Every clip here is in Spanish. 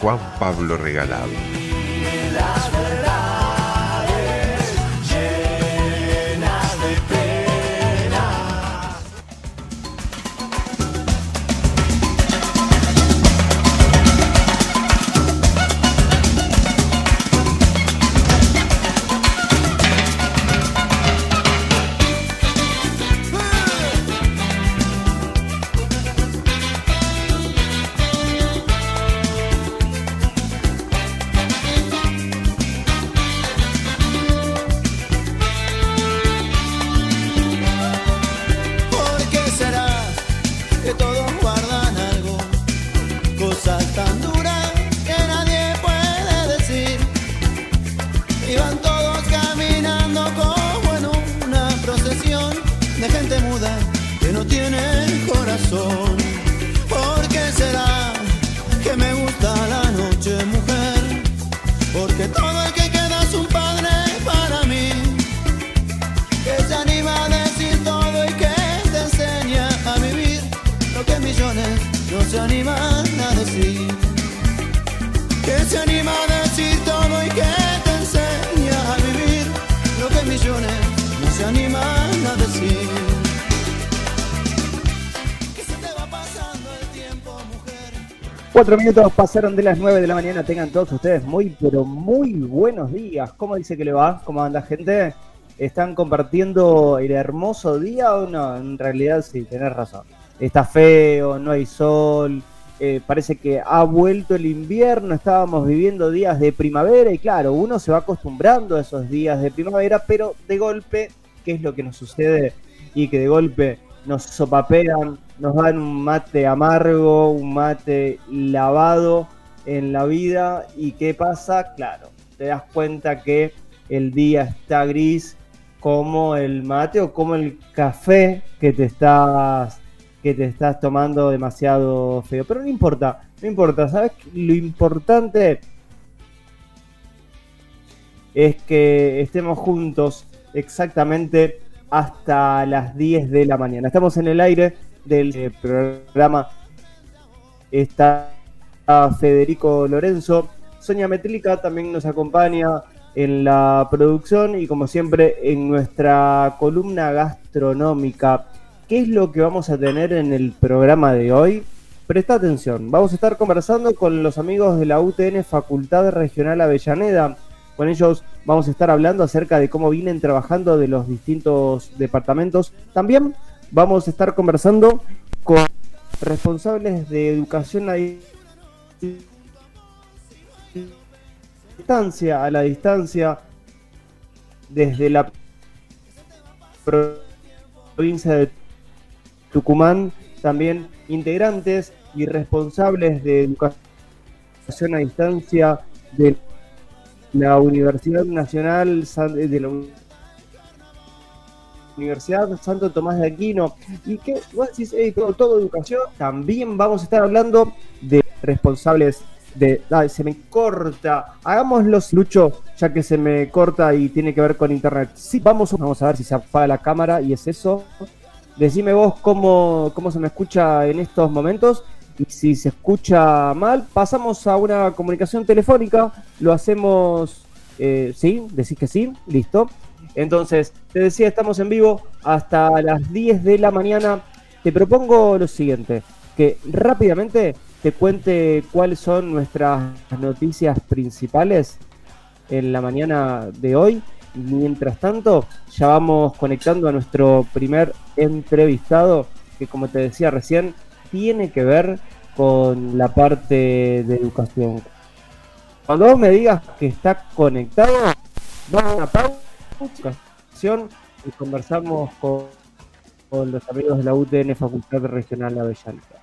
Juan Pablo Regalado. Cuatro minutos pasaron de las nueve de la mañana. Tengan todos ustedes muy, pero muy buenos días. ¿Cómo dice que le va? ¿Cómo anda, gente? ¿Están compartiendo el hermoso día o no? En realidad, sí, tenés razón. Está feo, no hay sol. Eh, parece que ha vuelto el invierno. Estábamos viviendo días de primavera y, claro, uno se va acostumbrando a esos días de primavera, pero de golpe, ¿qué es lo que nos sucede? Y que de golpe nos sopapean nos dan un mate amargo, un mate lavado en la vida. ¿Y qué pasa? Claro, te das cuenta que el día está gris como el mate o como el café que te estás que te estás tomando demasiado feo. Pero no importa, no importa, ¿sabes? Lo importante es que estemos juntos exactamente hasta las 10 de la mañana. Estamos en el aire del eh, programa está Federico Lorenzo. Sonia Metrica también nos acompaña en la producción y como siempre en nuestra columna gastronómica. ¿Qué es lo que vamos a tener en el programa de hoy? Presta atención, vamos a estar conversando con los amigos de la UTN Facultad Regional Avellaneda. Con ellos vamos a estar hablando acerca de cómo vienen trabajando de los distintos departamentos. También vamos a estar conversando con responsables de educación a distancia, a la distancia, desde la provincia de Tucumán, también integrantes y responsables de educación a distancia de la Universidad Nacional de la Universidad Santo Tomás de Aquino, y que vos decís, todo, educación, también vamos a estar hablando de responsables de, se me corta, hagámoslo, Lucho, ya que se me corta y tiene que ver con internet. Sí, vamos, vamos a ver si se apaga la cámara y es eso. Decime vos cómo, cómo se me escucha en estos momentos. Y si se escucha mal, pasamos a una comunicación telefónica. Lo hacemos, eh, sí, decís que sí, listo. Entonces, te decía, estamos en vivo hasta las 10 de la mañana. Te propongo lo siguiente, que rápidamente te cuente cuáles son nuestras noticias principales en la mañana de hoy. Mientras tanto, ya vamos conectando a nuestro primer entrevistado, que como te decía recién, tiene que ver con la parte de educación. Cuando vos me digas que está conectado, vamos a una pausa y conversamos con, los amigos de la UTN Facultad Regional Avellaneda.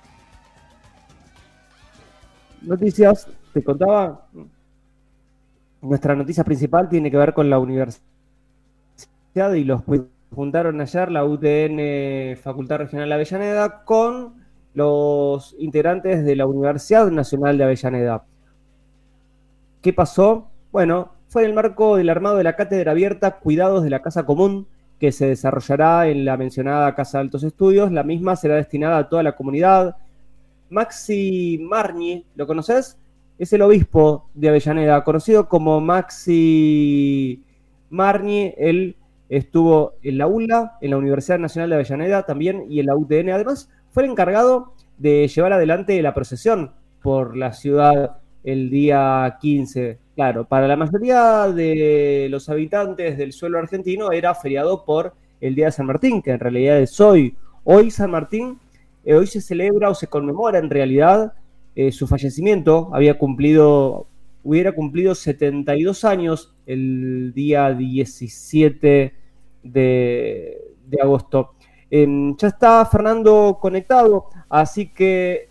Noticias te contaba, nuestra noticia principal tiene que ver con la universidad y los juntaron ayer la UTN Facultad Regional Avellaneda con los integrantes de la Universidad Nacional de Avellaneda. ¿Qué pasó? Bueno, fue en el marco del armado de la cátedra abierta Cuidados de la Casa Común, que se desarrollará en la mencionada Casa de Altos Estudios. La misma será destinada a toda la comunidad. Maxi Marni, ¿lo conoces? Es el obispo de Avellaneda, conocido como Maxi Marni. Él estuvo en la ULA, en la Universidad Nacional de Avellaneda también y en la UTN. Además, fue el encargado de llevar adelante la procesión por la ciudad el día 15. Claro, para la mayoría de los habitantes del suelo argentino era feriado por el Día de San Martín, que en realidad es hoy. Hoy San Martín, eh, hoy se celebra o se conmemora en realidad eh, su fallecimiento. Había cumplido, hubiera cumplido 72 años el día 17 de, de agosto. Em, ya está Fernando conectado, así que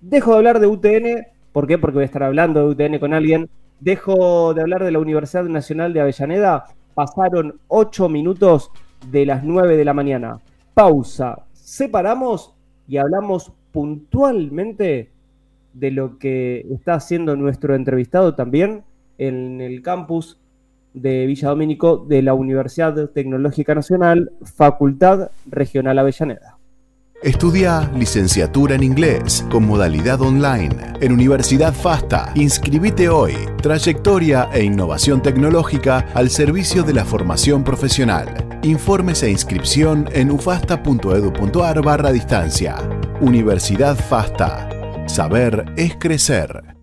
dejo de hablar de UTN. ¿Por qué? Porque voy a estar hablando de UTN con alguien. Dejo de hablar de la Universidad Nacional de Avellaneda. Pasaron ocho minutos de las 9 de la mañana. Pausa. Separamos y hablamos puntualmente de lo que está haciendo nuestro entrevistado también en el campus de Villa Domínico de la Universidad Tecnológica Nacional, Facultad Regional Avellaneda. Estudia licenciatura en inglés con modalidad online en Universidad FASTA. Inscribite hoy. Trayectoria e innovación tecnológica al servicio de la formación profesional. Informes e inscripción en ufasta.edu.ar barra distancia. Universidad FASTA. Saber es crecer.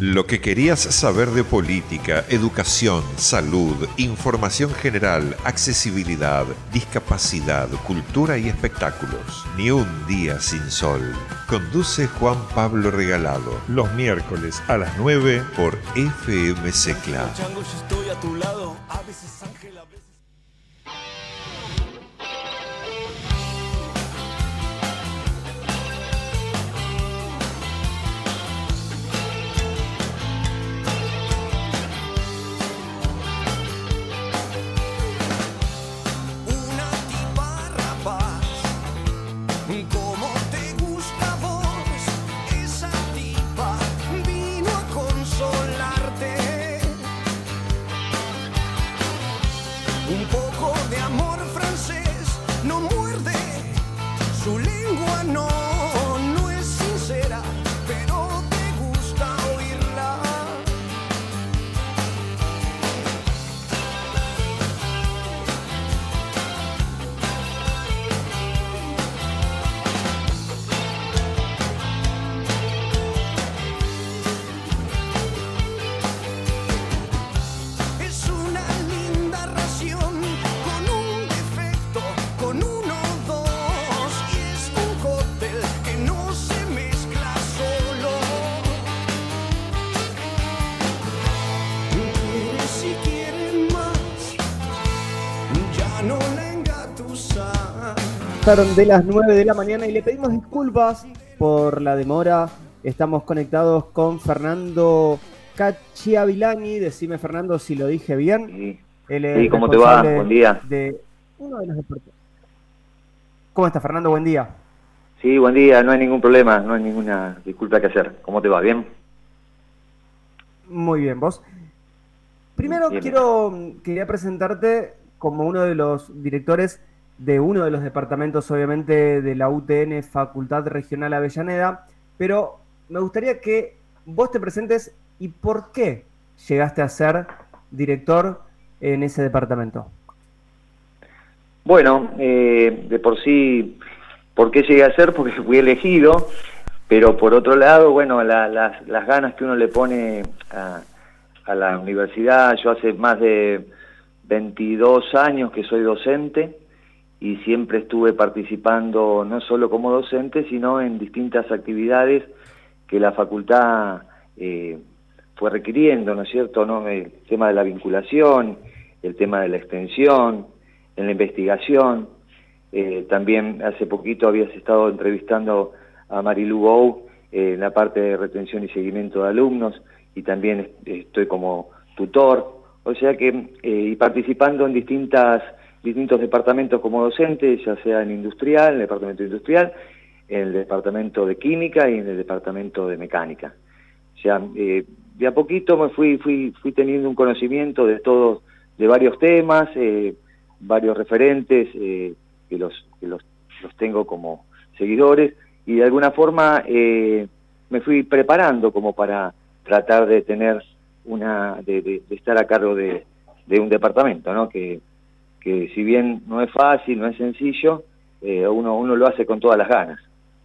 Lo que querías saber de política, educación, salud, información general, accesibilidad, discapacidad, cultura y espectáculos. Ni un día sin sol. Conduce Juan Pablo Regalado los miércoles a las 9 por FM Secla. De las 9 de la mañana y le pedimos disculpas por la demora. Estamos conectados con Fernando Cachiavilani. Decime, Fernando, si lo dije bien. Sí, ¿cómo te va? Buen día. De ¿Cómo estás, Fernando? Buen día. Sí, buen día. No hay ningún problema, no hay ninguna disculpa que hacer. ¿Cómo te va? ¿Bien? Muy bien, ¿vos? Primero quiero, quería presentarte como uno de los directores de uno de los departamentos, obviamente, de la UTN Facultad Regional Avellaneda, pero me gustaría que vos te presentes y por qué llegaste a ser director en ese departamento. Bueno, eh, de por sí, ¿por qué llegué a ser? Porque fui elegido, pero por otro lado, bueno, las, ganas que uno le pone a, a la universidad, yo hace más de 22 años que soy docente, y siempre estuve participando no solo como docente, sino en distintas actividades que la facultad eh, fue requiriendo, ¿no es cierto? ¿no? El tema de la vinculación, el tema de la extensión, en la investigación. Eh, también hace poquito habías estado entrevistando a Marilu Bou eh, en la parte de retención y seguimiento de alumnos y también estoy como tutor, o sea que eh, y participando en distintas distintos departamentos como docente, ya sea en industrial, en el departamento industrial, en el departamento de química y en el departamento de mecánica. O sea, eh, de a poquito me fui fui fui teniendo un conocimiento de todos de varios temas, eh, varios referentes que los que los, los tengo como seguidores y de alguna forma me fui preparando como para tratar de tener una de, estar a cargo de, un departamento, ¿no? Que, que si bien no es fácil, no es sencillo, eh, uno, uno lo hace con todas las ganas.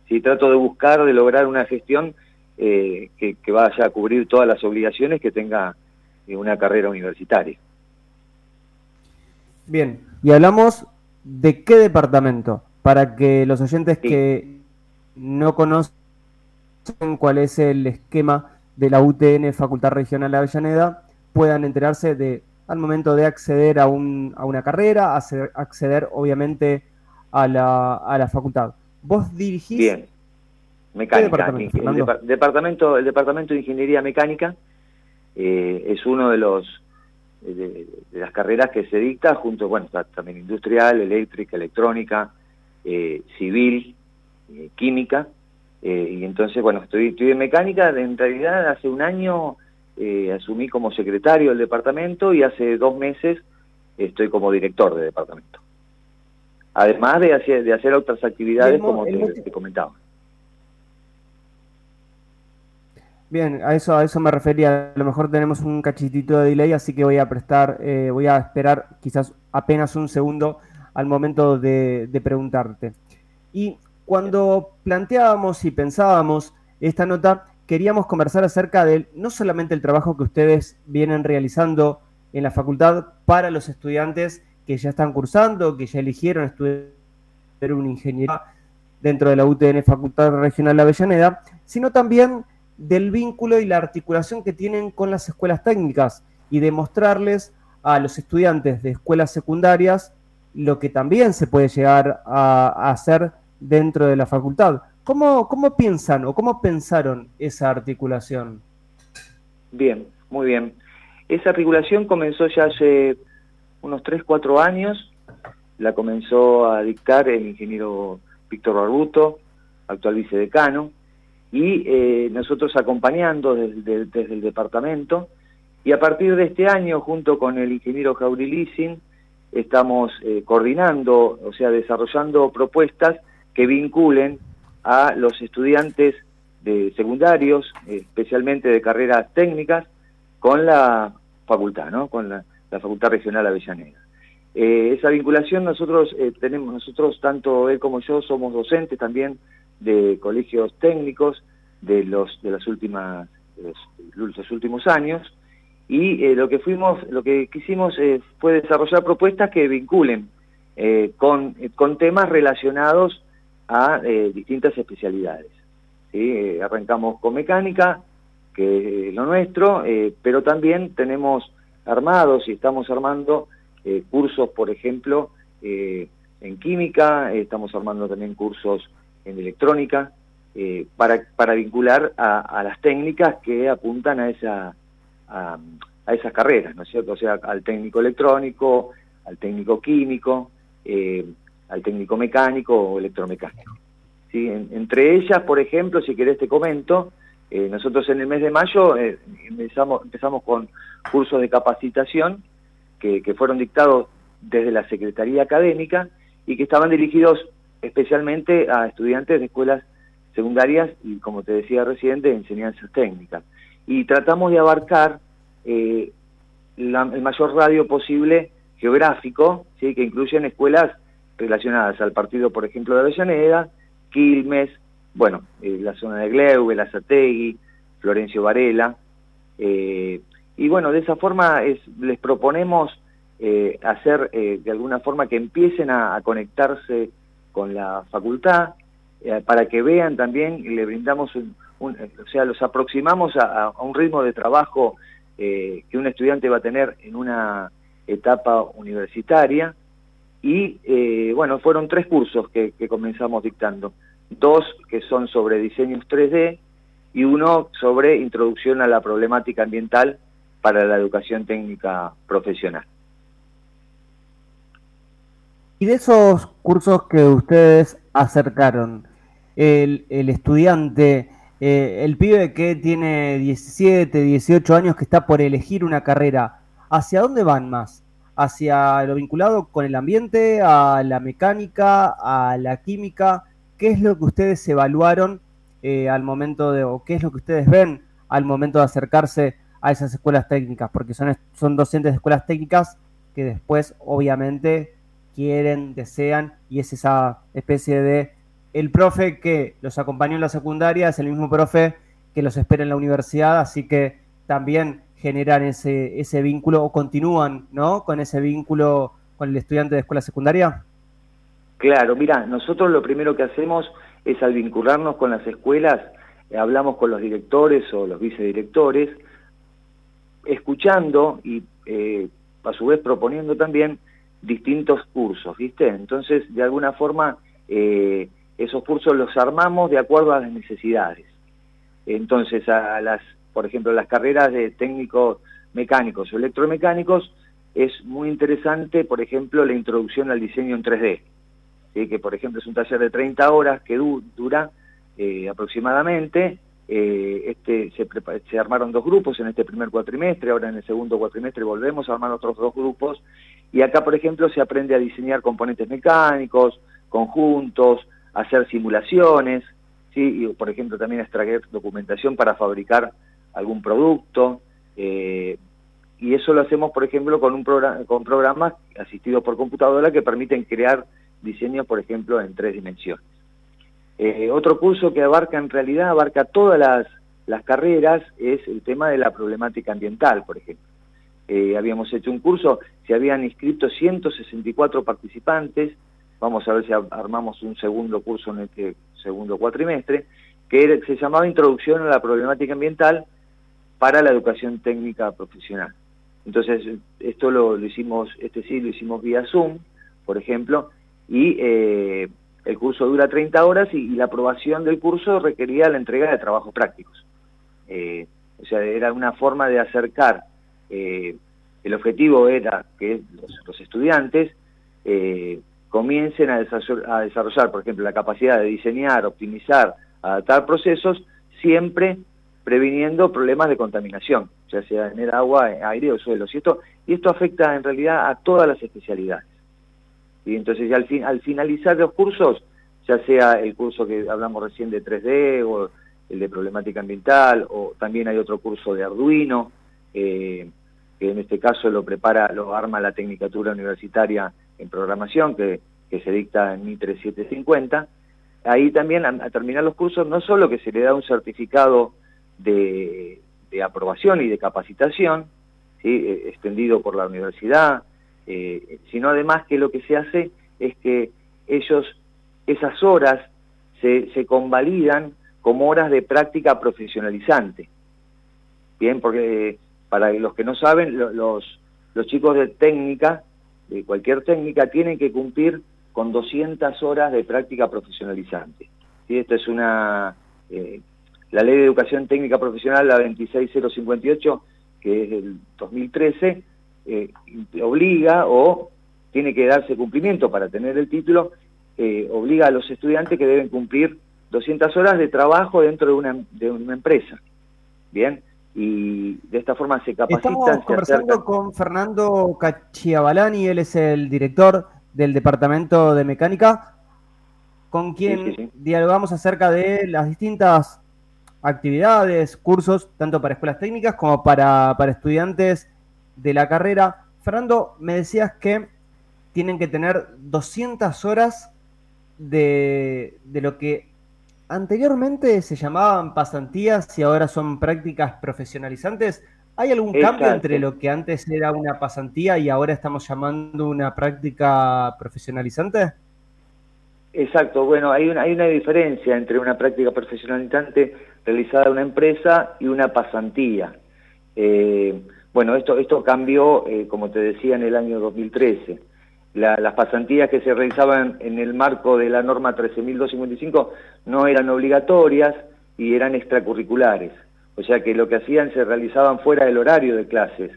Si trato de buscar, de lograr una gestión eh, que, que, vaya a cubrir todas las obligaciones que tenga eh, una carrera universitaria. Bien, y hablamos de qué departamento, para que los oyentes que no conocen cuál es el esquema de la UTN Facultad Regional de Avellaneda puedan enterarse de al momento de acceder a, un, a una carrera, acceder, obviamente a la, a la facultad. ¿Vos dirigís? Bien. Mecánica. Departamento, el, departamento, el departamento de Ingeniería Mecánica eh, es uno de los de, las carreras que se dicta junto, bueno, está también industrial, eléctrica, electrónica, eh, civil, eh, química, eh, y entonces, bueno, estoy, estoy en mecánica, en realidad hace un año eh, asumí como secretario del departamento y hace dos meses estoy como director de departamento. Además de hacer, de hacer otras actividades como te, comentaba. Bien, a eso, a eso me refería. A lo mejor tenemos un cachitito de delay, así que voy a prestar, eh, voy a esperar quizás apenas un segundo al momento de, de preguntarte. Y cuando planteábamos y pensábamos esta nota, queríamos conversar acerca de no solamente el trabajo que ustedes vienen realizando en la facultad para los estudiantes que ya están cursando, que ya eligieron estudiar una ingeniería dentro de la UTN Facultad Regional Avellaneda, sino también del vínculo y la articulación que tienen con las escuelas técnicas y demostrarles a los estudiantes de escuelas secundarias lo que también se puede llegar a hacer dentro de la facultad. ¿Cómo, cómo piensan o cómo pensaron esa articulación? Bien, muy bien. Esa articulación comenzó ya hace unos 3, 4 años. La comenzó a dictar el ingeniero Víctor Barbuto, actual vicedecano, y eh, nosotros acompañando desde, desde, el departamento. Y a partir de este año, junto con el ingeniero Jauri Lissing, estamos eh, coordinando, o sea, desarrollando propuestas que vinculen a los estudiantes de secundarios, especialmente de carreras técnicas, con la facultad, ¿no? con la, Facultad Regional Avellaneda. Eh, esa vinculación nosotros eh, tenemos, nosotros tanto él como yo somos docentes también de colegios técnicos de los de las últimas los, últimos años y eh, lo que fuimos lo que quisimos fue desarrollar propuestas que vinculen con, con temas relacionados a eh, distintas especialidades. Eh, arrancamos con mecánica, que es lo nuestro, eh, pero también tenemos armados y estamos armando cursos, por ejemplo, en química, estamos armando también cursos en electrónica, para, para vincular a, las técnicas que apuntan a, esa, a, esas carreras, ¿no es cierto? O sea, al técnico electrónico, al técnico químico, al técnico mecánico o electromecánico. ¿Sí? entre ellas, por ejemplo, si querés te comento, eh, nosotros en el mes de mayo eh, empezamos, empezamos con cursos de capacitación que, que fueron dictados desde la Secretaría Académica y que estaban dirigidos especialmente a estudiantes de escuelas secundarias y, como te decía recién, de enseñanzas técnicas. Y tratamos de abarcar eh, el mayor radio posible geográfico, ¿sí? que incluyen escuelas relacionadas al partido, por ejemplo, de Avellaneda, Quilmes, bueno, eh, la zona de Gleu, el Azategui, Florencio Varela, eh, y bueno, de esa forma es, les proponemos eh, hacer de alguna forma que empiecen a, conectarse con la facultad, para que vean también, y le brindamos un, o sea, los aproximamos a, un ritmo de trabajo que un estudiante va a tener en una etapa universitaria, y bueno, fueron tres cursos que comenzamos dictando dos que son sobre diseños 3D y uno sobre introducción a la problemática ambiental para la educación técnica profesional. Y de esos cursos que ustedes acercaron, el, estudiante, eh, el pibe que tiene 17, 18 años, que está por elegir una carrera, ¿hacia dónde van más? ¿Hacia lo vinculado con el ambiente, a la mecánica, a la química? ¿qué es lo que ustedes evaluaron eh, al momento de, o qué es lo que ustedes ven al momento de acercarse a esas escuelas técnicas? Porque son, son docentes de escuelas técnicas que después, obviamente, quieren, desean, y es esa especie de el profe que los acompañó en la secundaria es el mismo profe que los espera en la universidad, así que también generan ese, ese vínculo o continúan ¿no? con ese vínculo con el estudiante de escuela secundaria. Claro, mira, nosotros lo primero que hacemos es al vincularnos con las escuelas, eh, hablamos con los directores o los vicedirectores, escuchando y eh, a su vez proponiendo también distintos cursos, ¿viste? Entonces, de alguna forma, eh, esos cursos los armamos de acuerdo a las necesidades. Entonces, a las, por ejemplo, las carreras de técnicos mecánicos o electromecánicos, es muy interesante, por ejemplo, la introducción al diseño en 3D que por ejemplo es un taller de 30 horas que dura eh, aproximadamente. Eh, este se, se, armaron dos grupos en este primer cuatrimestre, ahora en el segundo cuatrimestre volvemos a armar otros dos grupos, y acá por ejemplo se aprende a diseñar componentes mecánicos, conjuntos, hacer simulaciones, ¿sí? y por ejemplo también extraer documentación para fabricar algún producto, eh, y eso lo hacemos por ejemplo con, un programa, con programas asistidos por computadora que permiten crear diseño, por ejemplo, en tres dimensiones. Eh, otro curso que abarca, en realidad, abarca todas las, carreras, es el tema de la problemática ambiental, por ejemplo. Eh, habíamos hecho un curso, se habían inscrito 164 participantes, vamos a ver si armamos un segundo curso en este segundo cuatrimestre, que se llamaba Introducción a la Problemática Ambiental para la Educación Técnica Profesional. Entonces, esto lo, hicimos, este sí lo hicimos vía Zoom, por ejemplo, y eh, el curso dura 30 horas y, la aprobación del curso requería la entrega de trabajos prácticos. Eh, o sea, era una forma de acercar, eh, el objetivo era que los, estudiantes comiencen a desarrollar, por ejemplo, la capacidad de diseñar, optimizar, adaptar procesos, siempre previniendo problemas de contaminación, ya sea en el agua, aire o suelo. Y esto, y esto afecta en realidad a todas las especialidades. Y entonces al, al finalizar los cursos, ya sea el curso que hablamos recién de 3D o el de problemática ambiental, o también hay otro curso de Arduino, eh, que en este caso lo prepara, lo arma la Tecnicatura Universitaria en Programación, que, se dicta en MITRE 750. Ahí también, a, terminar los cursos, no solo que se le da un certificado de, aprobación y de capacitación. Eh, extendido por la universidad, eh, sino además que lo que se hace es que ellos, esas horas se, se convalidan como horas de práctica profesionalizante. Bien, porque para los que no saben, los, los chicos de técnica, de cualquier técnica, tienen que cumplir con 200 horas de práctica profesionalizante. ¿Sí? Esto es una... Eh, la Ley de Educación Técnica Profesional, la 26058, que es del 2013, eh, obliga o tiene que darse cumplimiento para tener el título, eh, obliga a los estudiantes que deben cumplir 200 horas de trabajo dentro de una, de una empresa. Bien, y de esta forma se capacitan. Estamos conversando con Fernando Cachiabalani, él es el director del Departamento de Mecánica, con quien dialogamos acerca de las distintas actividades, cursos, tanto para escuelas técnicas como para, para estudiantes de la carrera. Fernando, me decías que tienen que tener 200 horas de, lo que anteriormente se llamaban pasantías y ahora son prácticas profesionalizantes. ¿Hay algún cambio entre lo que antes era una pasantía y ahora estamos llamando una práctica profesionalizante? Exacto, bueno, hay una, hay una diferencia entre una práctica profesionalizante realizada en una empresa y una pasantía. Eh, bueno, esto, esto cambió, eh, como te decía, en el año 2013. las pasantías que se realizaban en el marco de la norma 13.255 no eran obligatorias y eran extracurriculares. O sea que lo que hacían se realizaban fuera del horario de clases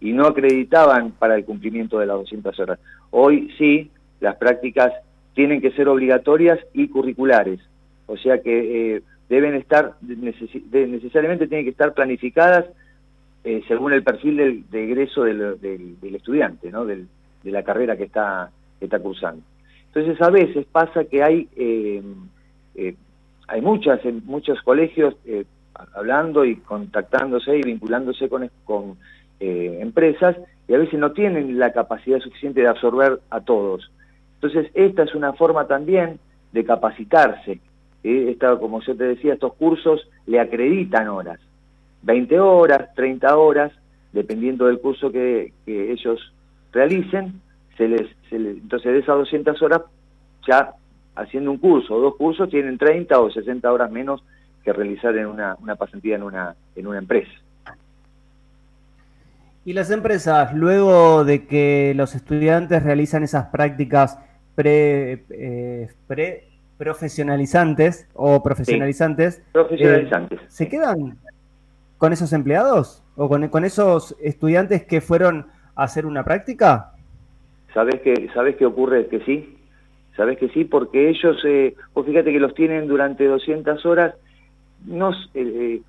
y no acreditaban para el cumplimiento de las 200 horas. Hoy sí, las prácticas tienen que ser obligatorias y curriculares. O sea que eh, deben estar, necesariamente tienen que estar planificadas eh, según el perfil del, de egreso del, estudiante, ¿no? de la carrera que está, está cursando. Entonces a veces pasa que hay, eh, hay muchas, muchos colegios hablando y contactándose y vinculándose con, con eh, empresas y a veces no tienen la capacidad suficiente de absorber a todos. Entonces, esta es una forma también de capacitarse. Esta, como yo te decía, estos cursos le acreditan horas, 20 horas, 30 horas, dependiendo del curso que, ellos realicen, se les, se les, entonces de esas 200 horas, ya haciendo un curso o dos cursos, tienen 30 o 60 horas menos que realizar en una, pasantía en una, en una empresa. Y las empresas, luego de que los estudiantes realizan esas prácticas pre, eh, pre profesionalizantes o profesionalizantes, profesionalizantes. Eh, ¿se quedan con esos empleados o con, con, esos estudiantes que fueron a hacer una práctica? ¿Sabes que, ¿Sabes qué ocurre? Que sí, sabes que sí, porque ellos, eh, fíjate que los tienen durante 200 horas nos eh, eh,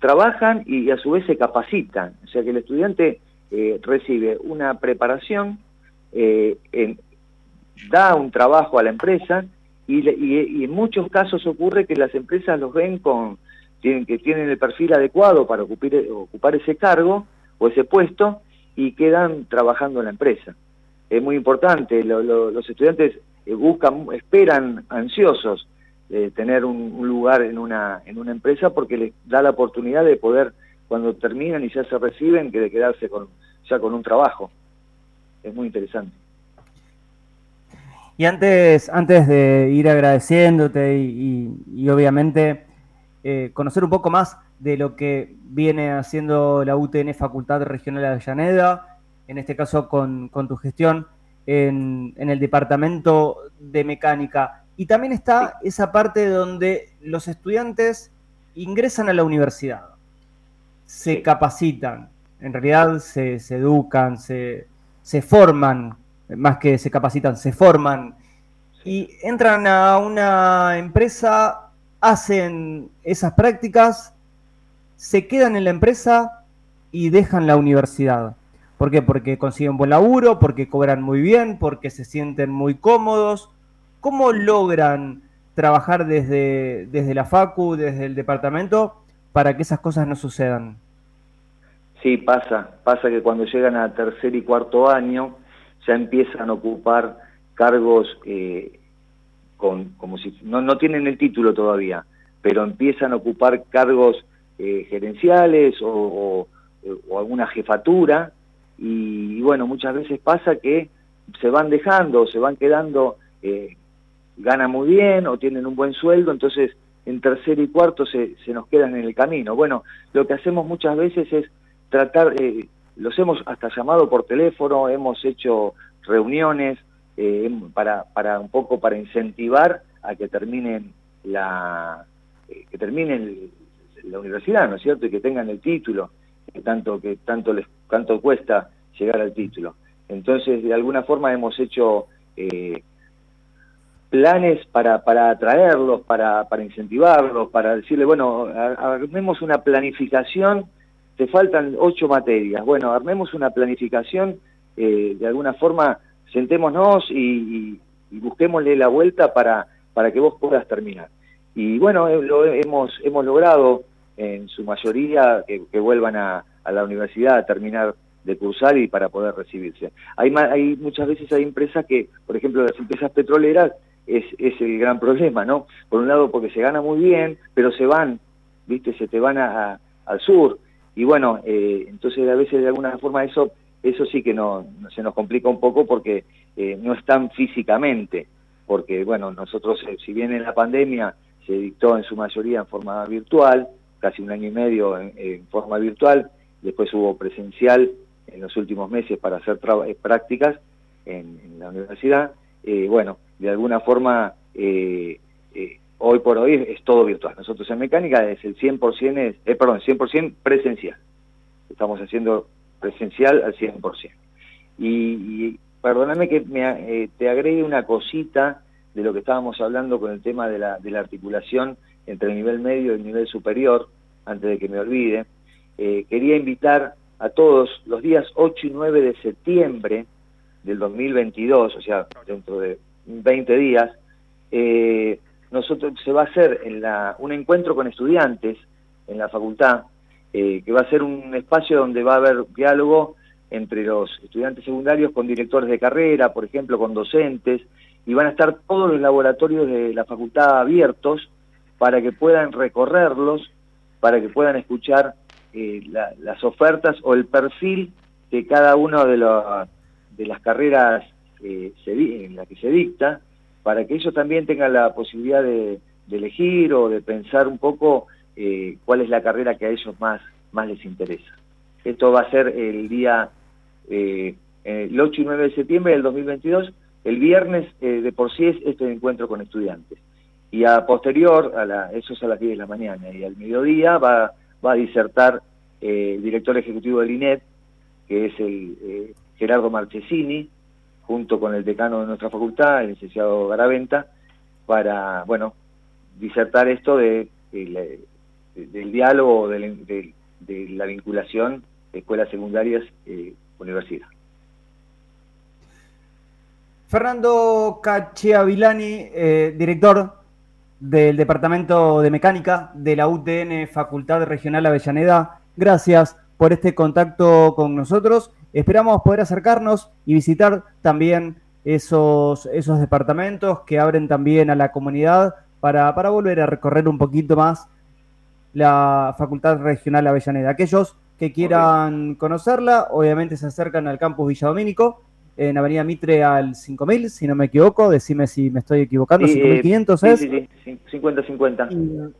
trabajan y a su vez se capacitan. O sea que el estudiante eh, recibe una preparación, da un trabajo a la empresa y, en muchos casos ocurre que las empresas los ven con tienen que tienen el perfil adecuado para ocupar, ocupar ese cargo o ese puesto y quedan trabajando en la empresa. Es muy importante, los estudiantes buscan, esperan ansiosos tener un, lugar en una, en una empresa porque les da la oportunidad de poder, cuando terminan y ya se reciben, que de quedarse con, ya con un trabajo. Es muy interesante. Y antes, antes de ir agradeciéndote y, obviamente eh, conocer un poco más de lo que viene haciendo la UTN Facultad Regional de Avellaneda, en este caso con, con tu gestión en, en, el Departamento de Mecánica. Y también está esa parte donde los estudiantes ingresan a la universidad, se capacitan, en realidad se, educan, se, forman, más que se capacitan, se forman y entran a una empresa, hacen esas prácticas, se quedan en la empresa y dejan la universidad. ¿Por qué? Porque consiguen buen laburo, porque cobran muy bien, porque se sienten muy cómodos, ¿Cómo logran trabajar desde, desde la FACU, desde el departamento, para que esas cosas no sucedan? Sí, pasa. Pasa que cuando llegan a tercer y cuarto año ya empiezan a ocupar cargos eh, con, como si no, no tienen el título todavía, pero empiezan a ocupar cargos eh, gerenciales o, alguna jefatura y, bueno, muchas veces pasa que se van dejando, se van quedando eh, ganan muy bien o tienen un buen sueldo, entonces en tercer y cuarto se, se nos quedan en el camino. Bueno, lo que hacemos muchas veces es tratar, eh, los hemos hasta llamado por teléfono, hemos hecho reuniones eh, para, para un poco para incentivar a que terminen la eh, que terminen la universidad, ¿no es cierto? Y que tengan el título, que tanto que tanto les tanto cuesta llegar al título. Entonces, de alguna forma hemos hecho eh, planes para, para atraerlos, para, para incentivarlos, para decirle, bueno, armemos una planificación, te faltan ocho materias, bueno, armemos una planificación, eh, de alguna forma sentémonos y, busquémosle la vuelta para, para que vos puedas terminar. Y bueno, eh, lo hemos, hemos logrado en su mayoría que, vuelvan a, a la universidad a terminar de cursar y para poder recibirse. Hay, hay muchas veces hay empresas que, por ejemplo, las empresas petroleras es, es el gran problema, ¿no? Por un lado porque se gana muy bien, pero se van, ¿viste? Se te van a, al sur y bueno, eh, entonces a veces de alguna forma eso, eso sí que no, se nos complica un poco porque eh, no están físicamente, porque bueno, nosotros, eh, si bien en la pandemia se dictó en su mayoría en forma virtual, casi un año y medio en, forma virtual, después hubo presencial en los últimos meses para hacer prácticas en, en, la universidad, bueno, de alguna forma hoy por hoy es todo virtual. Nosotros en mecánica es el 100%, es, eh, perdón, 100% presencial. Estamos haciendo presencial al 100%. Y, y perdóname que me, eh, te agregue una cosita de lo que estábamos hablando con el tema de la, articulación entre el nivel medio y el nivel superior, antes de que me olvide. Eh, quería invitar a todos los días 8 y 9 de septiembre del 2022, o sea, dentro de 20 días, eh, nosotros se va a hacer en la, un encuentro con estudiantes en la facultad, eh, que va a ser un espacio donde va a haber diálogo entre los estudiantes secundarios con directores de carrera, por ejemplo, con docentes, y van a estar todos los laboratorios de la facultad abiertos para que puedan recorrerlos, para que puedan escuchar eh, las ofertas o el perfil de cada una de, de las carreras eh, en la que se dicta, para que ellos también tengan la posibilidad de, elegir o de pensar un poco eh, cuál es la carrera que a ellos más, más les interesa. Esto va a ser el día eh, el 8 y 9 de septiembre del 2022. El viernes eh, de por sí es este encuentro con estudiantes. Y a posterior, a la, eso es a las 10 de la mañana, y al mediodía va, va a disertar el director ejecutivo del INET, que es el Gerardo Marchesini, junto con el decano de nuestra facultad, el licenciado Garaventa, para, bueno, disertar esto de, del diálogo, de, la vinculación de escuelas secundarias eh, universidad. Fernando Cachiavilani, eh, director del Departamento de Mecánica de la UTN Facultad Regional Avellaneda, gracias por este contacto con nosotros Esperamos poder acercarnos y visitar también esos, esos departamentos que abren también a la comunidad para, para volver a recorrer un poquito más la Facultad Regional Avellaneda. Aquellos que quieran conocerla, obviamente se acercan al campus Villadomínico, en Avenida Mitre al 5000, si no me equivoco, decime si me estoy equivocando, 5500 es. Sí, sí, 50-50.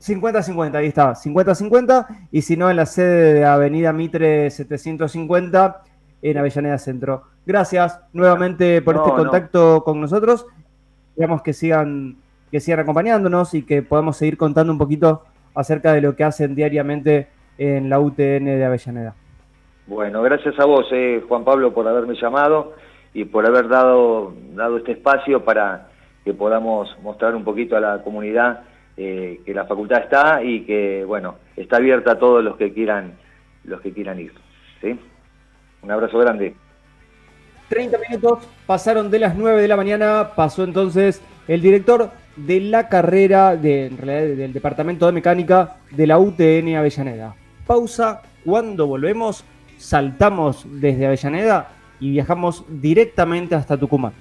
50-50, ahí está, 50-50, y si no, en la sede de Avenida Mitre 750, en Avellaneda Centro. Gracias nuevamente por este contacto con nosotros. Esperamos que sigan, que sigan acompañándonos y que podamos seguir contando un poquito acerca de lo que hacen diariamente en la UTN de Avellaneda. Bueno, gracias a vos, eh, Juan Pablo, por haberme llamado y por haber dado, dado este espacio para que podamos mostrar un poquito a la comunidad eh, que la facultad está y que, bueno, está abierta a todos los que quieran, los que quieran ir. ¿sí? Un abrazo grande. 30 minutos pasaron de las 9 de la mañana, pasó entonces el director de la carrera de, del Departamento de Mecánica de la UTN Avellaneda. Pausa, cuando volvemos saltamos desde Avellaneda y viajamos directamente hasta Tucumán.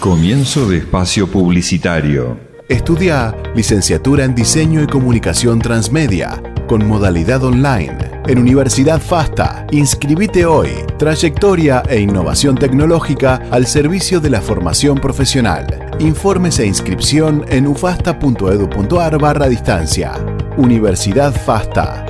Comienzo de espacio publicitario. Estudia licenciatura en Diseño y Comunicación Transmedia con modalidad online en Universidad FASTA. Inscribite hoy. Trayectoria e innovación tecnológica al servicio de la formación profesional. Informes e inscripción en ufasta.edu.ar barra distancia. Universidad FASTA.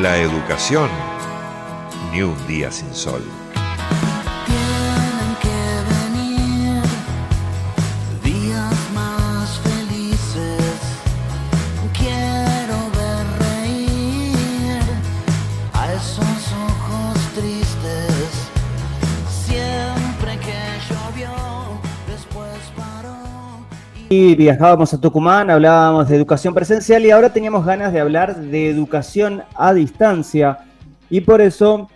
La educación, ni un día sin sol. Viajábamos a Tucumán, hablábamos de educación presencial y ahora teníamos ganas de hablar de educación a distancia. Y por eso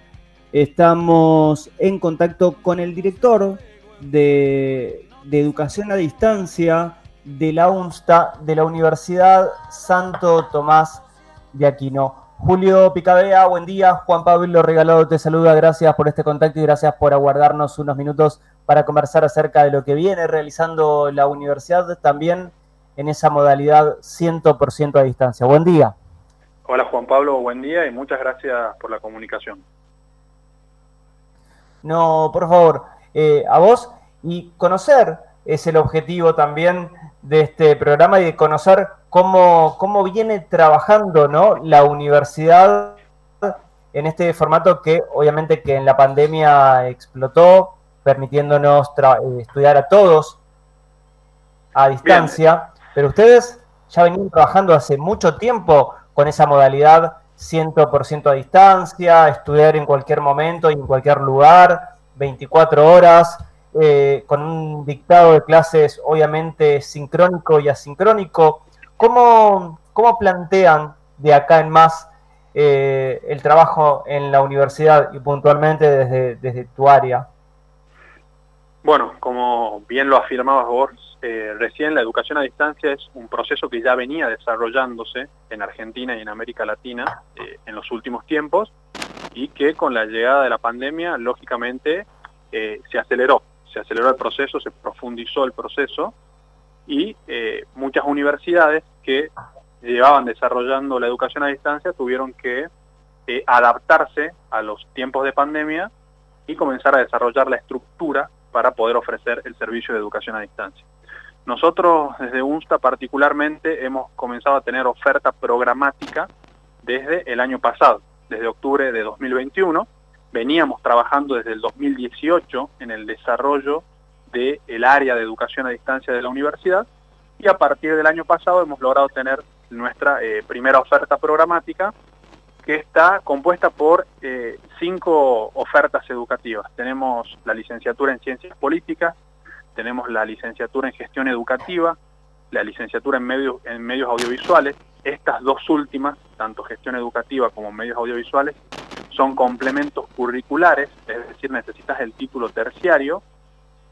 estamos en contacto con el director de, educación a distancia de la UNSTA, de la Universidad Santo Tomás de Aquino. Julio Picabea, buen día. Juan Pablo Regalado te saluda. Gracias por este contacto y gracias por aguardarnos unos minutos para conversar acerca de lo que viene realizando la universidad también en esa modalidad 100% a distancia. Buen día. Hola Juan Pablo, buen día y muchas gracias por la comunicación. No, por favor, eh, a vos y conocer es el objetivo también de este programa y de conocer cómo, cómo viene trabajando ¿no? la universidad en este formato que obviamente que en la pandemia explotó, permitiéndonos eh, estudiar a todos a distancia, pero ustedes ya venían trabajando hace mucho tiempo con esa modalidad 100% a distancia, estudiar en cualquier momento y en cualquier lugar, 24 horas, eh, con un dictado de clases obviamente sincrónico y asincrónico. ¿Cómo, cómo plantean de acá en más eh, el trabajo en la universidad y puntualmente desde, desde tu área? Bueno, como bien lo afirmabas vos, eh, recién la educación a distancia es un proceso que ya venía desarrollándose en Argentina y en América Latina eh, en los últimos tiempos y que con la llegada de la pandemia, lógicamente, eh, se aceleró. Se aceleró el proceso, se profundizó el proceso y muchas universidades que llevaban desarrollando la educación a distancia tuvieron que adaptarse a los tiempos de pandemia y comenzar a desarrollar la estructura para poder ofrecer el servicio de educación a distancia. Nosotros desde UNSTA particularmente hemos comenzado a tener oferta programática desde el año pasado, desde octubre de 2021. Veníamos trabajando desde el 2018 en el desarrollo del área de educación a distancia de la universidad y a partir del año pasado hemos logrado tener nuestra eh, primera oferta programática que está compuesta por eh, cinco ofertas educativas. Tenemos la licenciatura en Ciencias Políticas, tenemos la licenciatura en Gestión Educativa, la licenciatura en en medios audiovisuales. Estas dos últimas, tanto gestión educativa como medios audiovisuales, son complementos curriculares, es decir, necesitas el título terciario.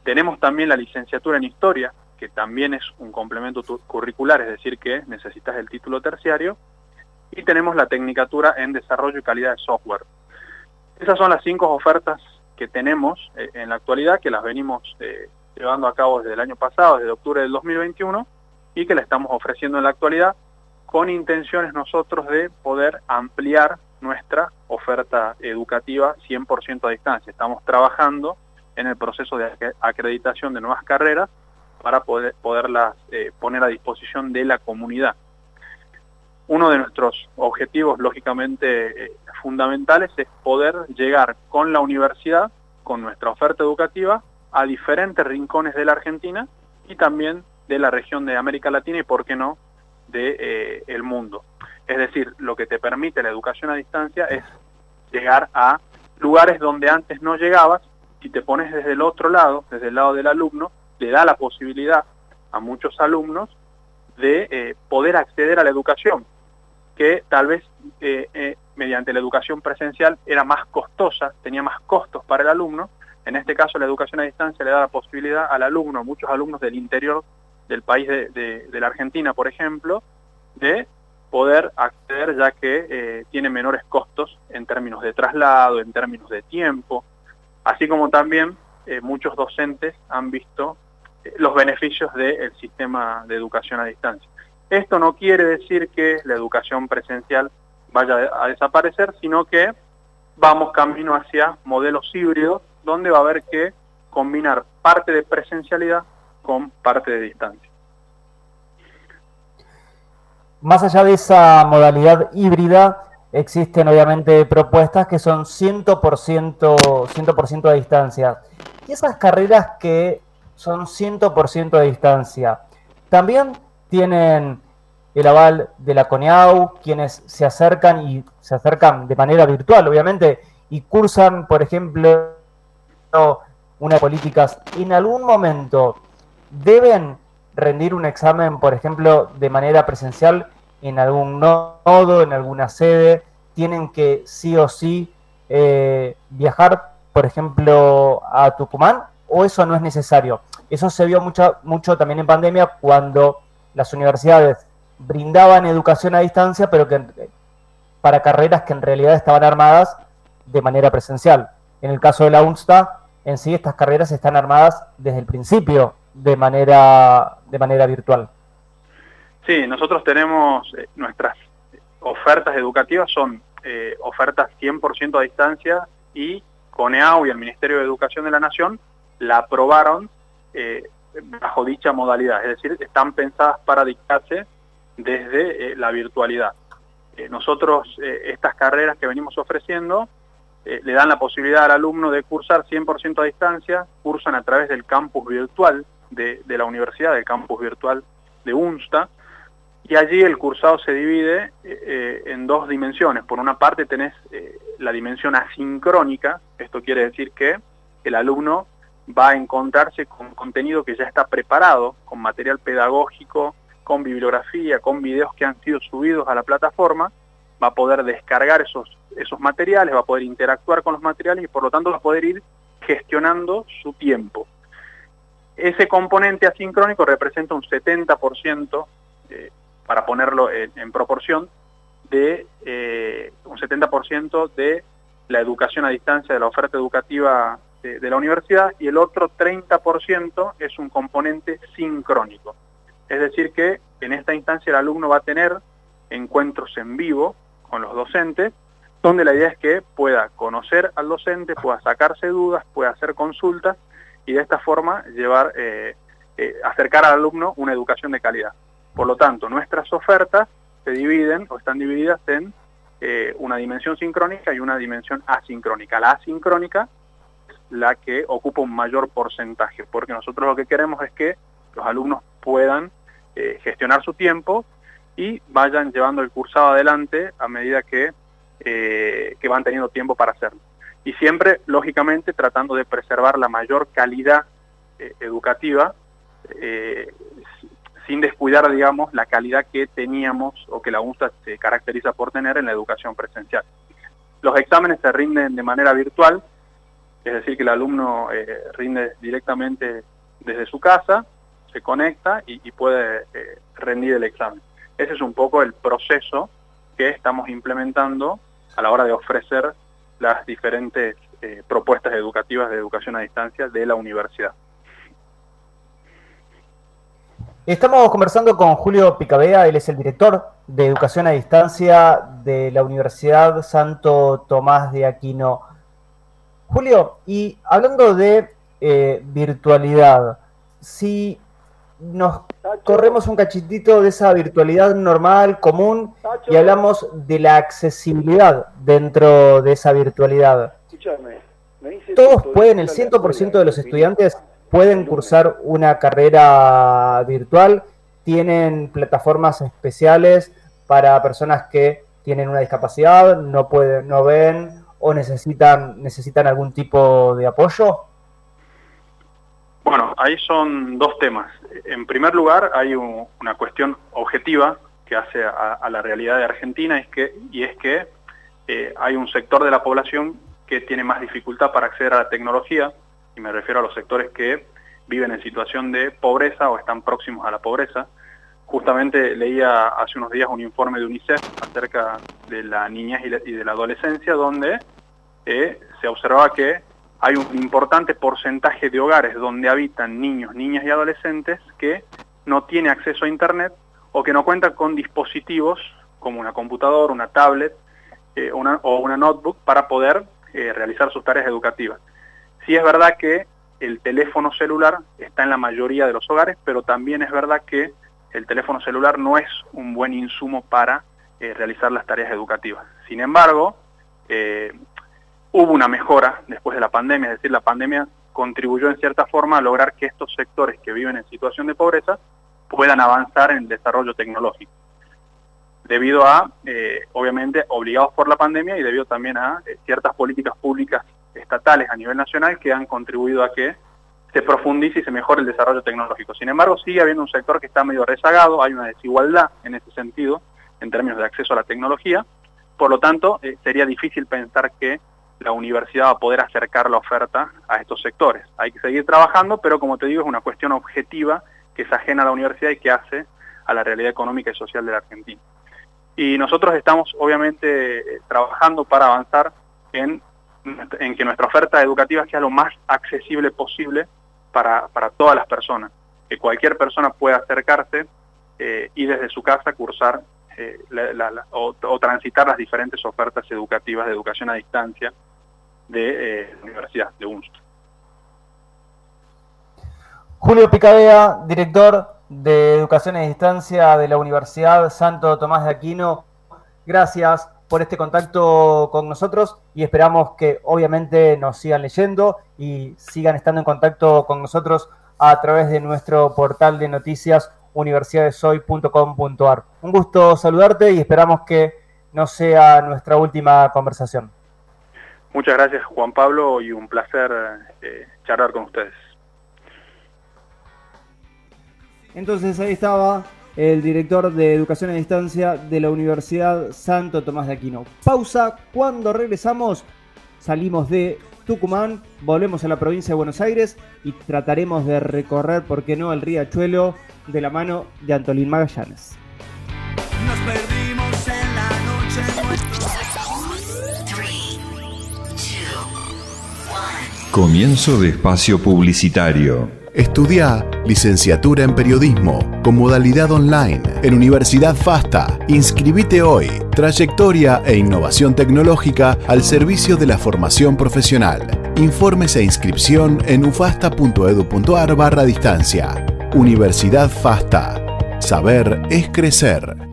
Tenemos también la licenciatura en Historia, que también es un complemento curricular, es decir, que necesitas el título terciario y tenemos la Tecnicatura en Desarrollo y Calidad de Software. Esas son las cinco ofertas que tenemos eh, en la actualidad, que las venimos eh, llevando a cabo desde el año pasado, desde octubre del 2021, y que la estamos ofreciendo en la actualidad con intenciones nosotros de poder ampliar nuestra oferta educativa 100% a distancia. Estamos trabajando en el proceso de acreditación de nuevas carreras para poder, poderlas eh, poner a disposición de la comunidad. Uno de nuestros objetivos, lógicamente, eh, fundamentales es poder llegar con la universidad, con nuestra oferta educativa, a diferentes rincones de la Argentina y también de la región de América Latina y, por qué no, del de, eh, mundo. Es decir, lo que te permite la educación a distancia es llegar a lugares donde antes no llegabas y te pones desde el otro lado, desde el lado del alumno, le da la posibilidad a muchos alumnos de eh, poder acceder a la educación que tal vez eh, eh, mediante la educación presencial era más costosa, tenía más costos para el alumno. En este caso la educación a distancia le da la posibilidad al alumno, muchos alumnos del interior del país de, la Argentina, por ejemplo, de poder acceder ya que eh, tiene menores costos en términos de traslado, en términos de tiempo, así como también muchos docentes han visto los beneficios del sistema de educación a distancia. Esto no quiere decir que la educación presencial vaya a desaparecer, sino que vamos camino hacia modelos híbridos donde va a haber que combinar parte de presencialidad con parte de distancia. Más allá de esa modalidad híbrida, existen obviamente propuestas que son 100%, 100 a distancia. Y esas carreras que son 100% a distancia, también tienen el aval de la CONEAU, quienes se acercan y se acercan de manera virtual, obviamente, y cursan, por ejemplo, una políticas, en algún momento deben rendir un examen, por ejemplo, de manera presencial en algún nodo, en alguna sede, tienen que sí o sí eh, viajar, por ejemplo, a Tucumán, o eso no es necesario. Eso se vio mucho, mucho también en pandemia cuando las universidades brindaban educación a distancia, pero que para carreras que en realidad estaban armadas de manera presencial. En el caso de la UNSTA, en sí estas carreras están armadas desde el principio de manera, de manera virtual. Sí, nosotros tenemos eh, nuestras ofertas educativas, son eh, ofertas 100% a distancia y CONEAU y el Ministerio de Educación de la Nación la aprobaron eh, bajo dicha modalidad, es decir, están pensadas para dictarse desde la virtualidad. nosotros estas carreras que venimos ofreciendo le dan la posibilidad al alumno de cursar 100% a distancia, cursan a través del campus virtual de, de la universidad, del campus virtual de UNSTA, y allí el cursado se divide eh, en dos dimensiones. Por una parte tenés eh, la dimensión asincrónica, esto quiere decir que el alumno va a encontrarse con contenido que ya está preparado, con material pedagógico, con bibliografía, con videos que han sido subidos a la plataforma, va a poder descargar esos, esos materiales, va a poder interactuar con los materiales y por lo tanto va a poder ir gestionando su tiempo. Ese componente asincrónico representa un 70% para ponerlo en, proporción, de eh, un 70% de la educación a distancia de la oferta educativa de, la universidad y el otro 30% es un componente sincrónico. Es decir que en esta instancia el alumno va a tener encuentros en vivo con los docentes, donde la idea es que pueda conocer al docente, pueda sacarse dudas, pueda hacer consultas y de esta forma llevar, eh, eh, acercar al alumno una educación de calidad. Por lo tanto, nuestras ofertas se dividen o están divididas en eh, una dimensión sincrónica y una dimensión asincrónica. La asincrónica la que ocupa un mayor porcentaje, porque nosotros lo que queremos es que los alumnos puedan eh, gestionar su tiempo y vayan llevando el cursado adelante a medida que, eh, que van teniendo tiempo para hacerlo. Y siempre, lógicamente, tratando de preservar la mayor calidad educativa sin descuidar, digamos, la calidad que teníamos o que la UNSA se caracteriza por tener en la educación presencial. Los exámenes se rinden de manera virtual, es decir, que el alumno eh, rinde directamente desde su casa, se conecta y, puede eh, rendir el examen. Ese es un poco el proceso que estamos implementando a la hora de ofrecer las diferentes eh, propuestas educativas de educación a distancia de la universidad. Estamos conversando con Julio Picabea, él es el director de Educación a Distancia de la Universidad Santo Tomás de Aquino. Julio, y hablando de eh, virtualidad, si nos corremos un cachitito de esa virtualidad normal, común, y hablamos de la accesibilidad dentro de esa virtualidad. Todos pueden, el 100% de los estudiantes pueden cursar una carrera virtual, tienen plataformas especiales para personas que tienen una discapacidad, no pueden, no ven o necesitan, necesitan algún tipo de apoyo. Bueno, ahí son dos temas. En primer lugar, hay una cuestión objetiva que hace a, la realidad de Argentina es que, y es que eh, hay un sector de la población que tiene más dificultad para acceder a la tecnología, y me refiero a los sectores que viven en situación de pobreza o están próximos a la pobreza. Justamente leía hace unos días un informe de UNICEF acerca de la niñez y, de la adolescencia, donde eh, se observaba que hay un importante porcentaje de hogares donde habitan niños, niñas y adolescentes que no tienen acceso a Internet o que no cuentan con dispositivos como una computadora, una tablet eh, o una notebook para poder eh, realizar sus tareas educativas. Sí es verdad que el teléfono celular está en la mayoría de los hogares, pero también es verdad que el teléfono celular no es un buen insumo para realizar las tareas educativas. Sin embargo, hubo una mejora después de la pandemia, es decir, la pandemia contribuyó en cierta forma a lograr que estos sectores que viven en situación de pobreza puedan avanzar en el desarrollo tecnológico. Debido a, eh, obviamente, obligados por la pandemia y debido también a ciertas políticas públicas estatales a nivel nacional que han contribuido a que se profundice y se mejore el desarrollo tecnológico. Sin embargo, sigue habiendo un sector que está medio rezagado, hay una desigualdad en ese sentido, en términos de acceso a la tecnología, por lo tanto, eh, sería difícil pensar que la universidad va a poder acercar la oferta a estos sectores. Hay que seguir trabajando, pero como te digo, es una cuestión objetiva que se ajena a la universidad y que hace a la realidad económica y social de la Argentina. Y nosotros estamos obviamente eh, trabajando para avanzar en, en, que nuestra oferta educativa sea lo más accesible posible para, para todas las personas, que cualquier persona pueda acercarse eh, y desde su casa cursar eh, o, transitar las diferentes ofertas educativas de educación a distancia de la Universidad de UNST. Julio Picadea, director de Educación a Distancia de la Universidad Santo Tomás de Aquino. Gracias por este contacto con nosotros y esperamos que obviamente nos sigan leyendo y sigan estando en contacto con nosotros a través de nuestro portal de noticias universidadesoy.com.ar. Un gusto saludarte y esperamos que no sea nuestra última conversación. Muchas gracias Juan Pablo y un placer eh, charlar con ustedes. Entonces ahí estaba el director de Educación a Distancia de la Universidad Santo Tomás de Aquino. Pausa, cuando regresamos salimos de Tucumán, volvemos a la provincia de Buenos Aires y trataremos de recorrer, ¿por qué no?, el riachuelo de la mano de Antolín Magallanes. Nos Comienzo de espacio publicitario. Estudia licenciatura en periodismo con modalidad online en Universidad FASTA. Inscribite hoy. Trayectoria e innovación tecnológica al servicio de la formación profesional. Informes e inscripción en ufasta.edu.ar barra distancia. Universidad FASTA. Saber es crecer.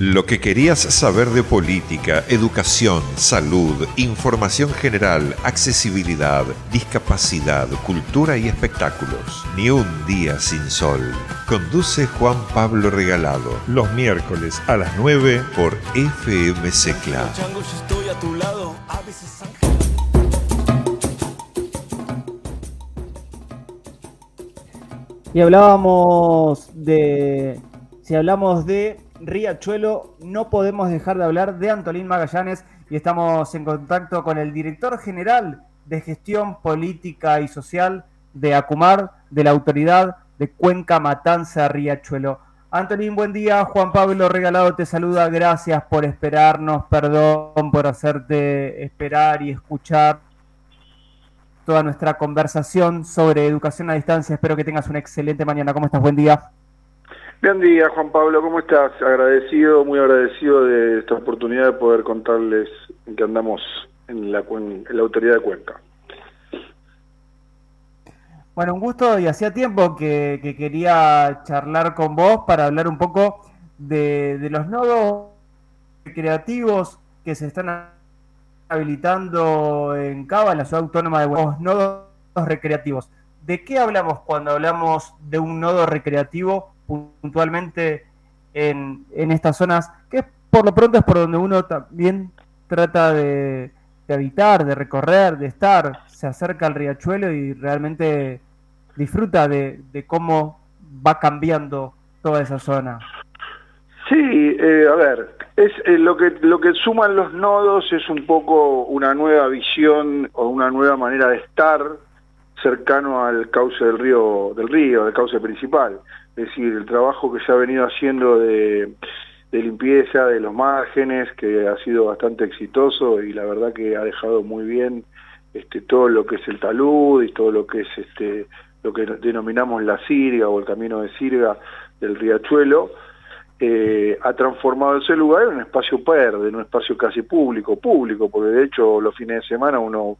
Lo que querías saber de política, educación, salud, información general, accesibilidad, discapacidad, cultura y espectáculos. Ni un día sin sol. Conduce Juan Pablo Regalado. Los miércoles a las 9 por FMC Club. Y hablábamos de. Si hablamos de Riachuelo, no podemos dejar de hablar de Antolín Magallanes y estamos en contacto con el director general de gestión política y social de ACUMAR, de la autoridad de Cuenca Matanza Riachuelo. Antolín, buen día. Juan Pablo Regalado te saluda. Gracias por esperarnos. Perdón por hacerte esperar y escuchar toda nuestra conversación sobre educación a distancia. Espero que tengas una excelente mañana. ¿Cómo estás? Buen día. Buen día, Juan Pablo, ¿cómo estás? Agradecido, muy agradecido de esta oportunidad de poder contarles en que andamos en la, la autoridad de Cuenca. Bueno, un gusto y hacía tiempo que, quería charlar con vos para hablar un poco de, de los nodos creativos que se están habilitando en Cava, en la ciudad autónoma de Buenos nodos recreativos. ¿De qué hablamos cuando hablamos de un nodo recreativo puntualmente en, en estas zonas, que por lo pronto es por donde uno también trata de, habitar, de recorrer, de estar, se acerca al riachuelo y realmente disfruta de, cómo va cambiando toda esa zona. Sí, eh, a ver, es eh, lo que lo que suman los nodos es un poco una nueva visión o una nueva manera de estar cercano al cauce del río del río, del cauce principal. Es decir, el trabajo que se ha venido haciendo de, limpieza de los márgenes, que ha sido bastante exitoso y la verdad que ha dejado muy bien este, todo lo que es el talud y todo lo que es este, lo que denominamos la sirga o el camino de sirga del riachuelo, eh, ha transformado ese lugar en un espacio verde, en un espacio casi público, público, porque de hecho los fines de semana uno,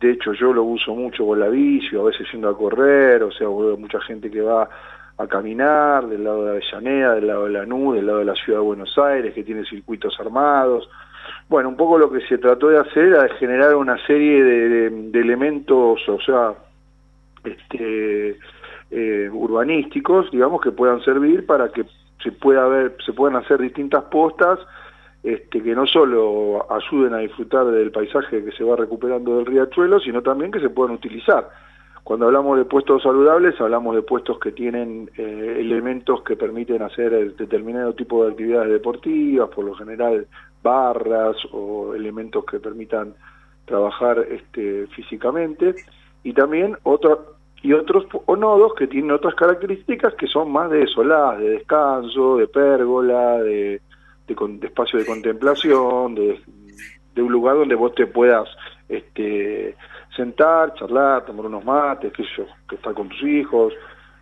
de hecho yo lo uso mucho con la bici, a veces yendo a correr, o sea, mucha gente que va a caminar, del lado de Avellaneda, del lado de Lanús, del lado de la ciudad de Buenos Aires, que tiene circuitos armados. Bueno, un poco lo que se trató de hacer era generar una serie de, elementos, o sea, este, eh, urbanísticos, digamos, que puedan servir para que se pueda se puedan hacer distintas postas este, que no solo ayuden a disfrutar del paisaje que se va recuperando del riachuelo, sino también que se puedan utilizar. Cuando hablamos de puestos saludables, hablamos de puestos que tienen eh, elementos que permiten hacer determinado tipo de actividades deportivas, por lo general barras o elementos que permitan trabajar este, físicamente, y también otro, y otros nodos que tienen otras características que son más de solas, de descanso, de pérgola, de, de, espacio de contemplación, de, de, un lugar donde vos te puedas este, sentar, charlar, tomar unos mates, sé yo, que con tus hijos,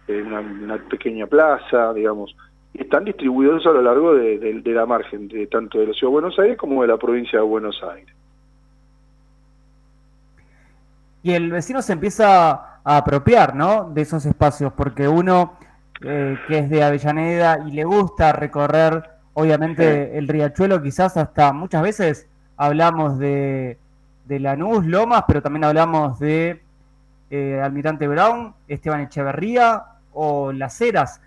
en una, pequeña plaza, digamos. Están distribuidos a lo largo de, de la margen, de, tanto de la Ciudad de Buenos Aires como de la provincia de Buenos Aires. Y el vecino se empieza a apropiar, ¿no? De esos espacios, porque uno eh, que es de Avellaneda y le gusta recorrer, obviamente, el riachuelo, quizás hasta muchas veces hablamos de, de Lanús, Lomas, pero también hablamos de eh, Almirante Brown, Esteban Echeverría o Las Heras.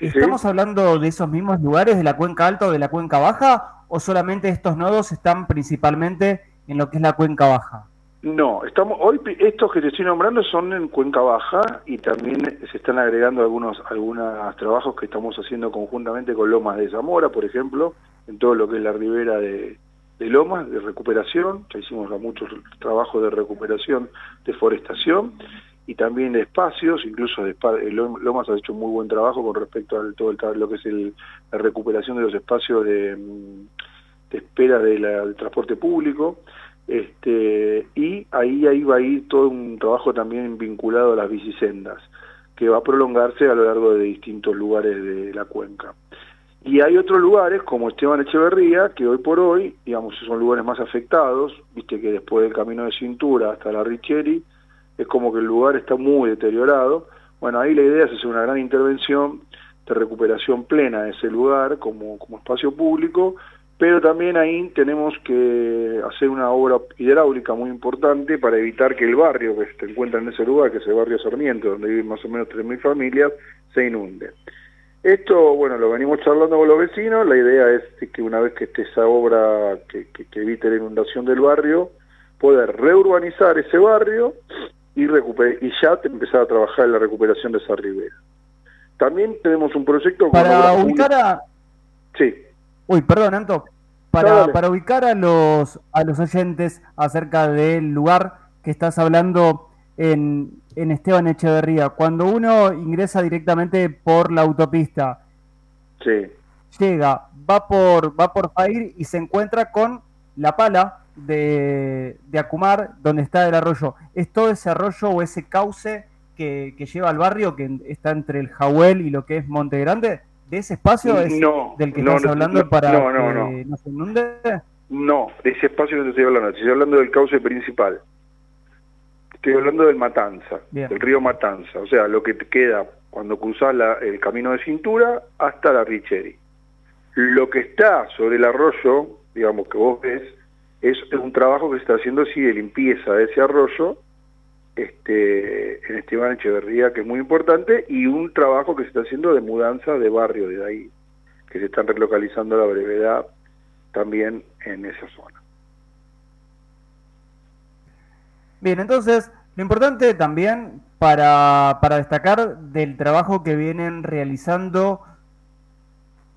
¿Estamos hablando de esos mismos lugares, de la cuenca alta o de la cuenca baja, o solamente estos nodos están principalmente en lo que es la cuenca baja? No, estamos hoy estos que te estoy nombrando son en Cuenca Baja y también se están agregando algunos algunos trabajos que estamos haciendo conjuntamente con Lomas de Zamora, por ejemplo, en todo lo que es la ribera de, Lomas, de recuperación, ya hicimos muchos trabajos de recuperación, deforestación y también de espacios, incluso de, Lomas ha hecho muy buen trabajo con respecto a todo el, lo que es la recuperación de los espacios de, mm, espera del transporte público este, y ahí, ahí va a ir todo un trabajo también vinculado a las bicisendas, que va a prolongarse a lo largo de distintos lugares de la cuenca. Y hay otros lugares, como Esteban Echeverría, que hoy por hoy, digamos, son lugares más afectados, viste que después del camino de cintura hasta la Richeri, es como que el lugar está muy deteriorado. Bueno, ahí la idea es hacer una gran intervención de recuperación plena de ese lugar como, como espacio público, pero también ahí tenemos que hacer una obra hidráulica muy importante para evitar que el barrio que se encuentra en ese lugar, que es el barrio Sarmiento, donde viven más o menos 3.000 familias, se inunde. Esto, bueno, lo venimos charlando con los vecinos, la idea es que una vez que esté esa obra que, evite la inundación del barrio, poder reurbanizar ese barrio y, y ya empezar a trabajar en la recuperación de esa ribera. También tenemos un proyecto... Para ubicar a... Sí. Uy, perdón, Anto. Para, para ubicar a los, a los oyentes acerca del lugar que estás hablando en, en Esteban Echeverría, cuando uno ingresa directamente por la autopista, llega, va por, va por Fair y se encuentra con la pala de, de Acumar, donde está el arroyo. ¿Es todo ese arroyo o ese cauce que, que lleva al barrio, que está entre el Jahuel y lo que es Monte Grande? De ese espacio es del que estás hablando para no, no, no. se inunde? No, de ese espacio no te estoy hablando, estoy hablando del cauce principal. Estoy hablando del Matanza, del río Matanza, o sea, lo que te queda cuando cruzas el camino de cintura hasta la Richeri. Lo que está sobre el arroyo, digamos que vos ves, es un trabajo que se está haciendo así de limpieza de ese arroyo este, en Esteban Echeverría, que es muy importante, y un trabajo que se está haciendo de mudanza de barrio de ahí, que se están relocalizando a la brevedad también en esa zona. Bien, entonces, lo importante también para, para destacar del trabajo que vienen realizando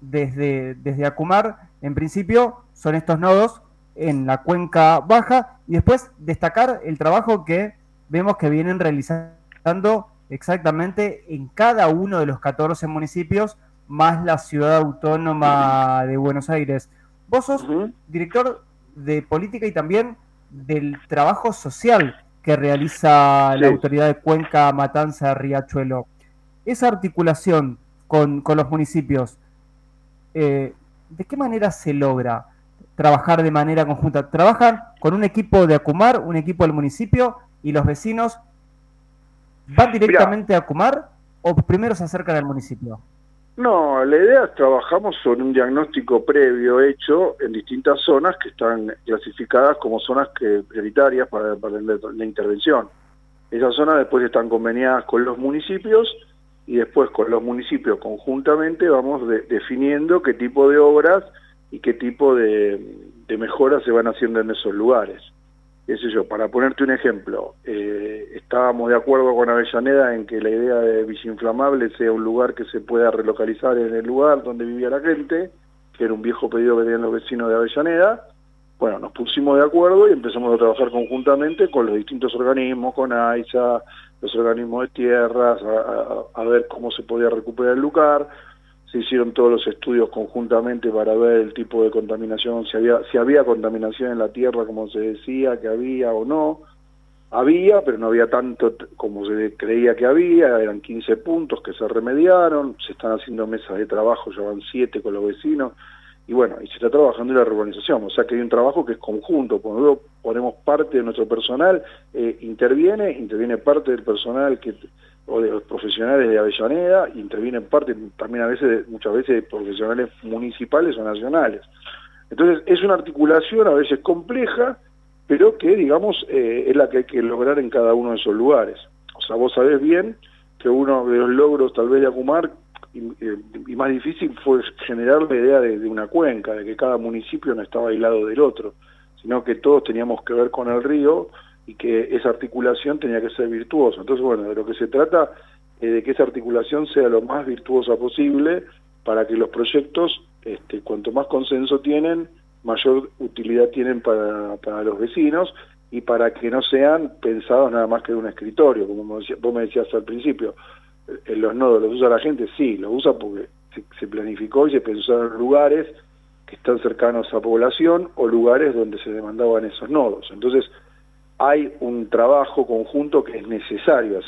desde, desde Acumar, en principio, son estos nodos en la cuenca baja, y después destacar el trabajo que vemos que vienen realizando exactamente en cada uno de los 14 municipios, más la ciudad autónoma de Buenos Aires. Vos sos director de política y también del trabajo social que realiza la autoridad de Cuenca, Matanza, Riachuelo. Esa articulación con, los municipios, eh, ¿de qué manera se logra trabajar de manera conjunta? ¿Trabajan con un equipo de Acumar, un equipo del municipio y los vecinos van directamente a Cumar o primero se acercan al municipio? No, la idea es trabajamos sobre un diagnóstico previo hecho en distintas zonas que están clasificadas como zonas que, prioritarias para, la, intervención. Esas zonas después están conveniadas con los municipios y después con los municipios conjuntamente vamos definiendo qué tipo de obras y qué tipo de mejoras se van haciendo en esos lugares qué sé para ponerte un ejemplo, eh, estábamos de acuerdo con Avellaneda en que la idea de Villinflamable sea un lugar que se pueda relocalizar en el lugar donde vivía la gente, que era un viejo pedido que tenían los vecinos de Avellaneda. Bueno, nos pusimos de acuerdo y empezamos a trabajar conjuntamente con los distintos organismos, con AISA, los organismos de tierras, a ver cómo se podía recuperar el lugar se hicieron todos los estudios conjuntamente para ver el tipo de contaminación, si había, si había contaminación en la tierra como se decía que había o no. Había, pero no había tanto como se creía que había, eran 15 puntos que se remediaron, se están haciendo mesas de trabajo, ya van 7 con los vecinos, y bueno, y se está trabajando en la urbanización, o sea que hay un trabajo que es conjunto, cuando ponemos parte de nuestro personal, eh, interviene, interviene parte del personal que o de los profesionales de Avellaneda, intervienen parte también a veces, muchas veces, de profesionales municipales o nacionales. Entonces, es una articulación a veces compleja, pero que, digamos, eh, es la que hay que lograr en cada uno de esos lugares. O sea, vos sabés bien que uno de los logros tal vez de Acumar, y, y más difícil, fue generar la idea de, de, una cuenca, de que cada municipio no estaba aislado del otro, sino que todos teníamos que ver con el río, y que esa articulación tenía que ser virtuosa. Entonces, bueno, de lo que se trata es de que esa articulación sea lo más virtuosa posible para que los proyectos, este, cuanto más consenso tienen, mayor utilidad tienen para, para los vecinos y para que no sean pensados nada más que de un escritorio, como vos me decías al principio. Eh, los nodos los usa la gente, sí, los usa porque se, planificó y se pensó en lugares que están cercanos a población o lugares donde se demandaban esos nodos. Entonces, hay un trabajo conjunto que es necesario.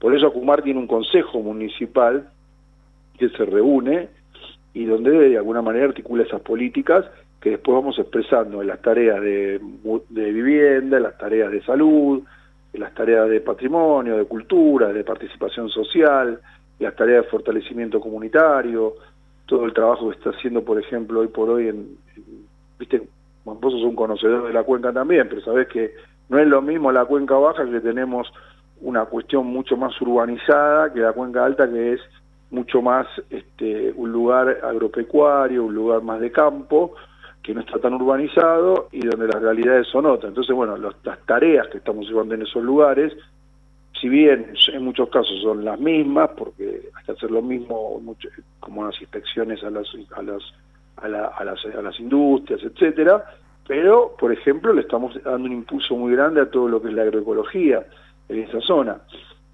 Por eso Acumar tiene un consejo municipal que se reúne y donde de alguna manera articula esas políticas que después vamos expresando en las tareas de, vivienda, en las tareas de salud, en las tareas de patrimonio, de cultura, de participación social, en las tareas de fortalecimiento comunitario, todo el trabajo que está haciendo, por ejemplo, hoy por hoy en, viste, vos sos un conocedor de la cuenca también, pero sabés que no es lo mismo la cuenca baja que tenemos una cuestión mucho más urbanizada que la cuenca alta que es mucho más este, un lugar agropecuario, un lugar más de campo, que no está tan urbanizado y donde las realidades son otras. Entonces, bueno, las tareas que estamos llevando en esos lugares, si bien en muchos casos son las mismas, porque hay que hacer lo mismo como las inspecciones a las, a las, a, las, a las industrias, etcétera, pero, por ejemplo, le estamos dando un impulso muy grande a todo lo que es la agroecología en esa zona,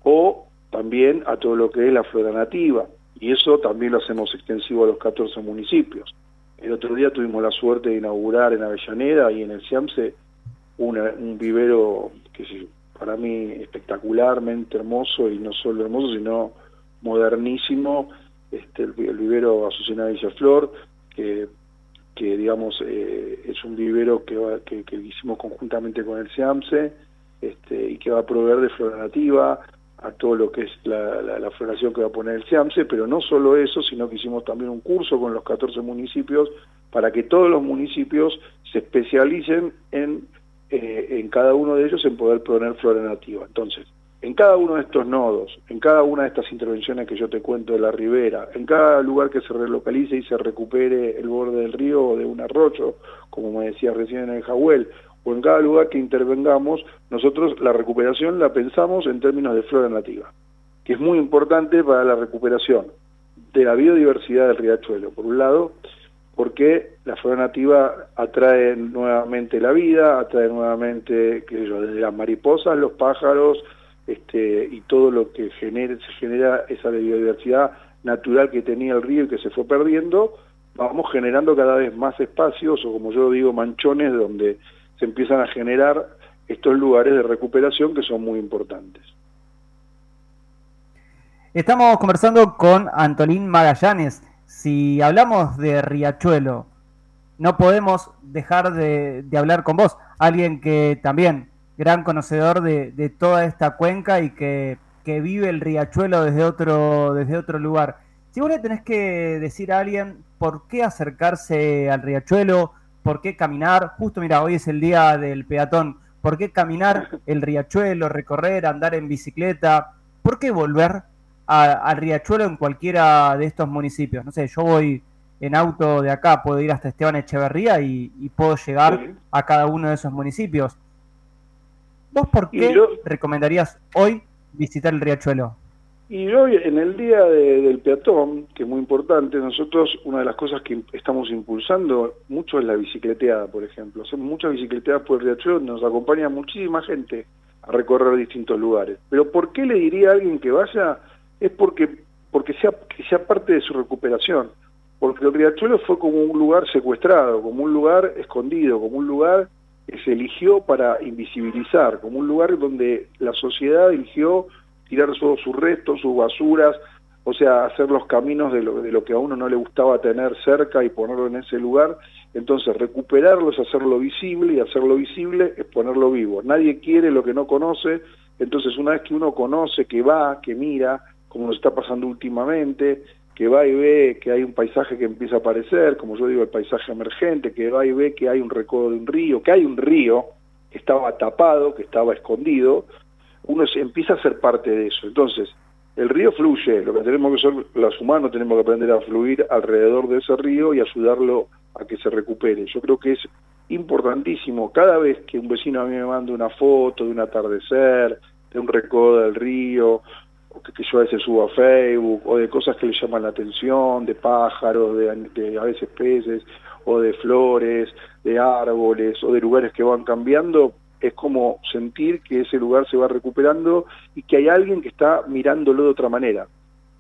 o también a todo lo que es la flora nativa, y eso también lo hacemos extensivo a los 14 municipios. El otro día tuvimos la suerte de inaugurar en Avellaneda y en el Ciamse un vivero que para mí espectacularmente hermoso, y no solo hermoso, sino modernísimo, este, el, vivero Azucena Villaflor, que que digamos eh, es un vivero que, que, hicimos conjuntamente con el SEAMSE este, y que va a proveer de flora nativa a todo lo que es la, la, floración que va a poner el SEAMSE, pero no solo eso, sino que hicimos también un curso con los 14 municipios para que todos los municipios se especialicen en, eh, en cada uno de ellos en poder poner flora nativa. Entonces, en cada uno de estos nodos, en cada una de estas intervenciones que yo te cuento de la ribera, en cada lugar que se relocalice y se recupere el borde del río o de un arroyo, como me decía recién en el Jahuel, o en cada lugar que intervengamos, nosotros la recuperación la pensamos en términos de flora nativa, que es muy importante para la recuperación de la biodiversidad del riachuelo, por un lado, porque la flora nativa atrae nuevamente la vida, atrae nuevamente, desde las mariposas, los pájaros, este, y todo lo que genere, se genera esa biodiversidad natural que tenía el río y que se fue perdiendo, vamos generando cada vez más espacios, o como yo digo, manchones, donde se empiezan a generar estos lugares de recuperación que son muy importantes. Estamos conversando con Antolín Magallanes. Si hablamos de Riachuelo, no podemos dejar de, de hablar con vos, alguien que también gran conocedor de, toda esta cuenca y que que vive el riachuelo desde otro, desde otro lugar. Si vos le tenés que decir a alguien por qué acercarse al riachuelo, por qué caminar, justo mira, hoy es el día del peatón, por qué caminar el riachuelo, recorrer, andar en bicicleta, por qué volver al riachuelo en cualquiera de estos municipios. No sé, yo voy en auto de acá, puedo ir hasta Esteban Echeverría y, puedo llegar a cada uno de esos municipios. ¿Vos por qué recomendarías hoy visitar el riachuelo? Y hoy, en el día del peatón, que es muy importante, nosotros una de las cosas que estamos impulsando mucho es la bicicleteada, por ejemplo. Hacemos muchas bicicleteadas por el riachuelo, nos acompaña muchísima gente a recorrer distintos lugares. Pero ¿por qué le diría a alguien que vaya? Es porque, porque sea, que sea parte de su recuperación. Porque el riachuelo fue como un lugar secuestrado, como un lugar escondido, como un lugar se eligió para invisibilizar, como un lugar donde la sociedad eligió tirar todos sus restos, sus basuras, o sea, hacer los caminos de lo, de lo que a uno no le gustaba tener cerca y ponerlo en ese lugar. Entonces, recuperarlo es hacerlo visible y hacerlo visible es ponerlo vivo. Nadie quiere lo que no conoce, entonces una vez que uno conoce, que va, que mira, como nos está pasando últimamente, que va y ve que hay un paisaje que empieza a aparecer, como yo digo, el paisaje emergente, que va y ve que hay un recodo de un río, que hay un río que estaba tapado, que estaba escondido, uno se, empieza a ser parte de eso. Entonces, el río fluye, lo que tenemos que ser los humanos tenemos que aprender a fluir alrededor de ese río y ayudarlo a que se recupere. Yo creo que es importantísimo cada vez que un vecino a mí me manda una foto de un atardecer, de un recodo del río, que, yo a veces subo a Facebook, o de cosas que le llaman la atención, de pájaros, de, a veces peces, o de flores, de árboles, o de lugares que van cambiando, es como sentir que ese lugar se va recuperando y que hay alguien que está mirándolo de otra manera.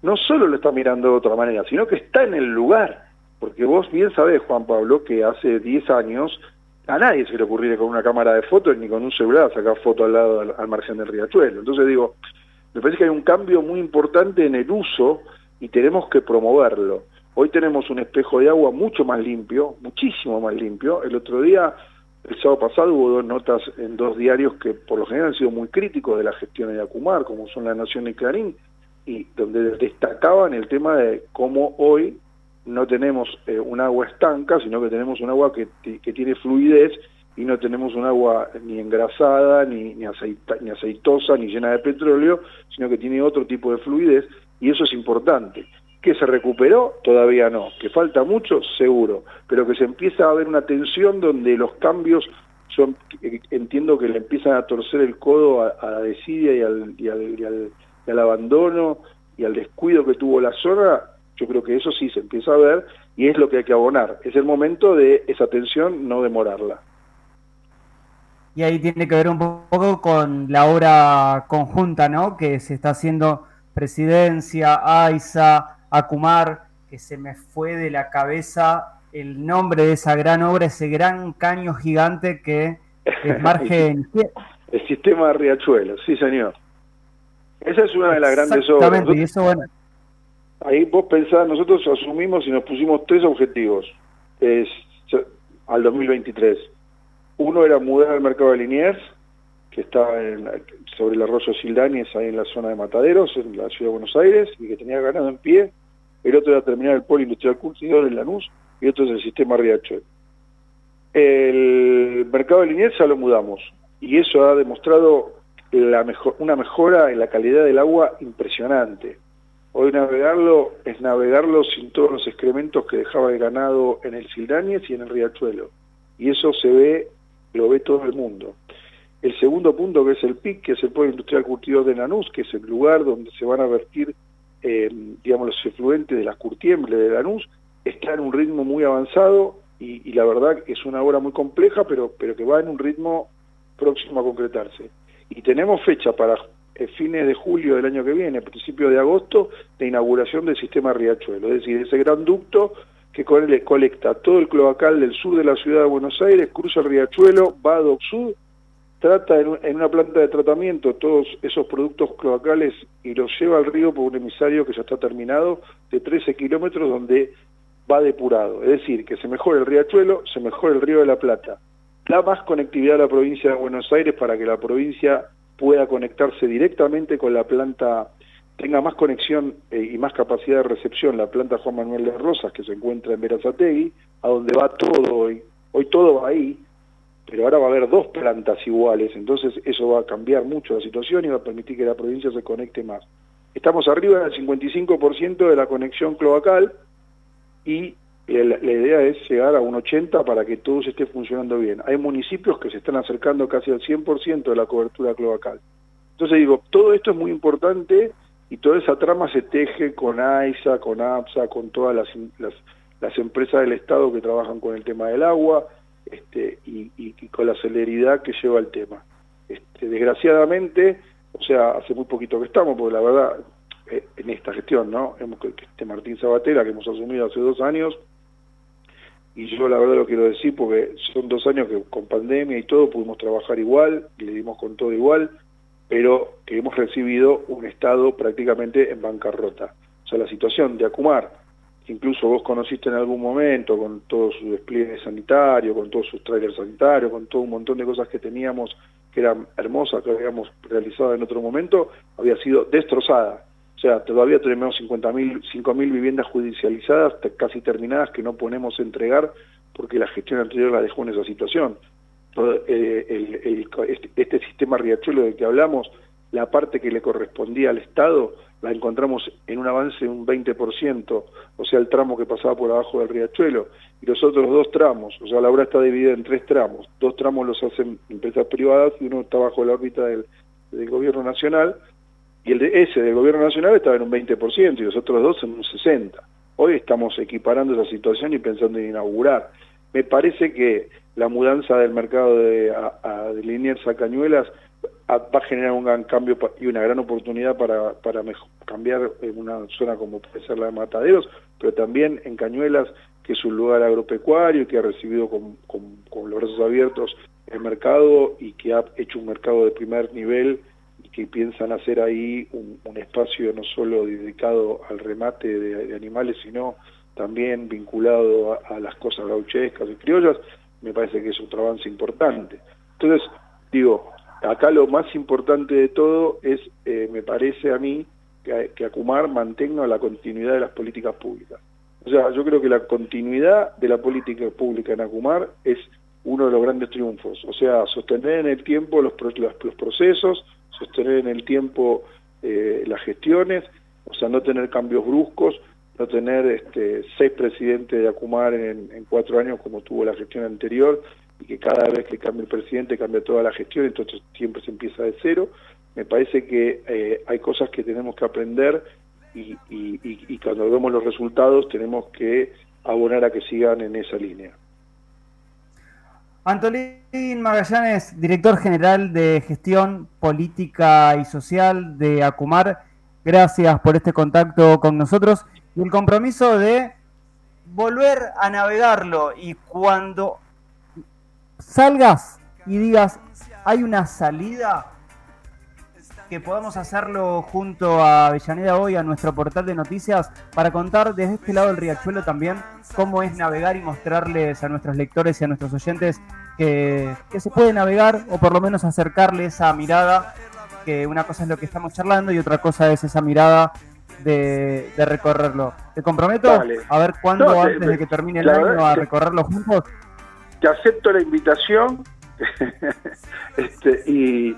No solo lo está mirando de otra manera, sino que está en el lugar. Porque vos bien sabés, Juan Pablo, que hace 10 años a nadie se le ocurriría con una cámara de fotos ni con un celular sacar fotos al lado al, margen del riachuelo. Entonces digo, me parece que hay un cambio muy importante en el uso y tenemos que promoverlo. Hoy tenemos un espejo de agua mucho más limpio, muchísimo más limpio. El otro día el sábado pasado hubo dos notas en dos diarios que por lo general han sido muy críticos de la gestión de Acumar, como son La Nación y Clarín, y donde destacaban el tema de cómo hoy no tenemos eh, un agua estanca, sino que tenemos un agua que, que, tiene fluidez y no tenemos un agua ni engrasada, ni, ni, aceitosa, ni llena de petróleo, sino que tiene otro tipo de fluidez, y eso es importante. ¿Que se recuperó? Todavía no. ¿Que falta mucho? Seguro. Pero que se empieza a ver una tensión donde los cambios, yo entiendo que le empiezan a torcer el codo a, la desidia y, al, y, al, abandono y al descuido que tuvo la zona, yo creo que eso sí se empieza a ver y es lo que hay que abonar. Es el momento de esa tensión no demorarla. Y ahí tiene que ver un poco con la obra conjunta, ¿no? Que se está haciendo Presidencia, AISA, Acumar, que se me fue de la cabeza el nombre de esa gran obra, ese gran caño gigante que es margen... el sistema de Riachuelo, sí señor. Esa es una de las grandes obras. Exactamente, y eso bueno. Ahí vos pensás, nosotros asumimos y nos pusimos tres objetivos es, al 2023. Uno era mudar al mercado de Liniers, que está sobre el arroyo Sildanes, ahí en la zona de Mataderos, en la ciudad de Buenos Aires, y que tenía ganado en pie. El otro era terminar el polo industrial curtidor en Lanús, y otro es el sistema Riachuelo. El mercado de Liniers ya lo mudamos, y eso ha demostrado la mejor, una mejora en la calidad del agua impresionante. Hoy navegarlo es navegarlo sin todos los excrementos que dejaba el ganado en el Sildanes y en el Riachuelo. Y eso se ve, lo ve todo el mundo. El segundo punto que es el PIC, que es el Pueblo Industrial Curtido de Lanús, que es el lugar donde se van a vertir, eh, digamos, los efluentes de las curtiembres de Lanús, está en un ritmo muy avanzado y, la verdad es una obra muy compleja, pero, pero que va en un ritmo próximo a concretarse. Y tenemos fecha para eh, fines de julio del año que viene, principios de agosto, de inauguración del sistema Riachuelo, es decir, ese gran ducto que colecta todo el cloacal del sur de la ciudad de Buenos Aires, cruza el Riachuelo, va a Doc Sud trata en, una planta de tratamiento todos esos productos cloacales y los lleva al río por un emisario que ya está terminado de 13 kilómetros donde va depurado. Es decir, que se mejore el riachuelo, se mejore el río de la Plata. Da más conectividad a la provincia de Buenos Aires para que la provincia pueda conectarse directamente con la planta, tenga más conexión eh, y más capacidad de recepción la planta Juan Manuel de Rosas que se encuentra en Verazategui, a donde va todo hoy. Hoy todo va ahí, pero ahora va a haber dos plantas iguales, entonces eso va a cambiar mucho la situación y va a permitir que la provincia se conecte más. Estamos arriba del 55% de la conexión cloacal y la, idea es llegar a un 80% para que todo esté funcionando bien. Hay municipios que se están acercando casi al 100% de la cobertura cloacal. Entonces digo, todo esto es muy importante y toda esa trama se teje con AISA, con APSA, con todas las, las, empresas del Estado que trabajan con el tema del agua este, y, con la celeridad que lleva el tema. Este, desgraciadamente, o sea, hace muy poquito que estamos, porque la verdad, eh, en esta gestión, ¿no? Hemos, este Martín Sabatera, que hemos asumido hace dos años, y yo la verdad lo quiero decir porque son dos años que con pandemia y todo pudimos trabajar igual, y le dimos con todo igual, pero que hemos recibido un Estado prácticamente en bancarrota. O sea, la situación de Acumar, que incluso vos conociste en algún momento, con todo su despliegue sanitario, con todos sus trailers sanitarios, con todo un montón de cosas que teníamos que eran hermosas, que habíamos realizado en otro momento, había sido destrozada. O sea, todavía tenemos 50.000, 5.000 viviendas judicializadas, casi terminadas, que no ponemos a entregar porque la gestión anterior la dejó en esa situación. Eh, este, este, sistema Riachuelo del que hablamos, la parte que le correspondía al Estado, la encontramos en un avance de un 20%, o sea, el tramo que pasaba por abajo del Riachuelo, y los otros dos tramos, o sea, la obra está dividida en tres tramos, dos tramos los hacen empresas privadas y uno está bajo la órbita del gobierno nacional, y el de ese del gobierno nacional estaba en un 20% y los otros dos en un 60%. Hoy estamos equiparando esa situación y pensando en inaugurar. Me parece que la mudanza del mercado de, a, de Liniers a Cañuelas va a generar un gran cambio y una gran oportunidad para, para cambiar en una zona como puede ser la de Mataderos, pero también en Cañuelas, que es un lugar agropecuario y que ha recibido con, con los brazos abiertos el mercado y que ha hecho un mercado de primer nivel que piensan hacer ahí un, espacio no solo dedicado al remate de, animales, sino también vinculado a, las cosas gauchescas y criollas, me parece que es otro avance importante. Entonces, digo, acá lo más importante de todo es, eh, me parece a mí, que, que Acumar mantenga la continuidad de las políticas públicas. O sea, yo creo que la continuidad de la política pública en Acumar es uno de los grandes triunfos. O sea, sostener en el tiempo los, los procesos, sostener en el tiempo eh, las gestiones, o sea, no tener cambios bruscos, no tener este, seis presidentes de Acumar en, cuatro años como tuvo la gestión anterior y que cada vez que cambia el presidente cambia toda la gestión, entonces siempre se empieza de cero. Me parece que eh, hay cosas que tenemos que aprender y, y cuando vemos los resultados tenemos que abonar a que sigan en esa línea. Antolín Magallanes, director general de gestión política y social de Acumar, gracias por este contacto con nosotros y el compromiso de volver a navegarlo. Y cuando salgas y digas hay una salida, que podamos hacerlo junto a Avellaneda hoy, a nuestro portal de noticias, para contar desde este lado del riachuelo también cómo es navegar y mostrarles a nuestros lectores y a nuestros oyentes que, se puede navegar o por lo menos acercarle esa mirada, que una cosa es lo que estamos charlando y otra cosa es esa mirada de, recorrerlo. Te comprometo a ver cuándo antes de que termine el año a recorrerlo juntos. Te acepto la invitación este, y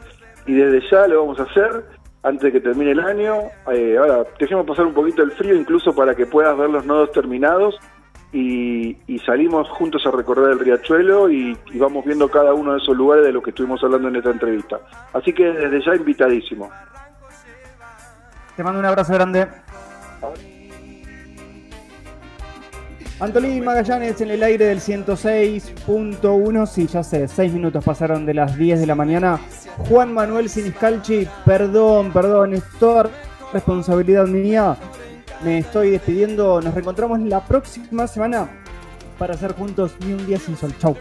y desde ya lo vamos a hacer antes de que termine el año. Eh, ahora, dejemos pasar un poquito el frío incluso para que puedas ver los nodos terminados y, salimos juntos a recorrer el riachuelo y, y, vamos viendo cada uno de esos lugares de los que estuvimos hablando en esta entrevista. Así que desde ya invitadísimo. Te mando un abrazo grande. Antolín Magallanes en el aire del 106.1. Sí, ya sé, 6 minutos pasaron de las 10 de la mañana. Juan Manuel Siniscalchi, perdón, perdón, es toda responsabilidad mía. Me estoy despidiendo. Nos reencontramos la próxima semana para hacer juntos ni un día sin sol. Chau.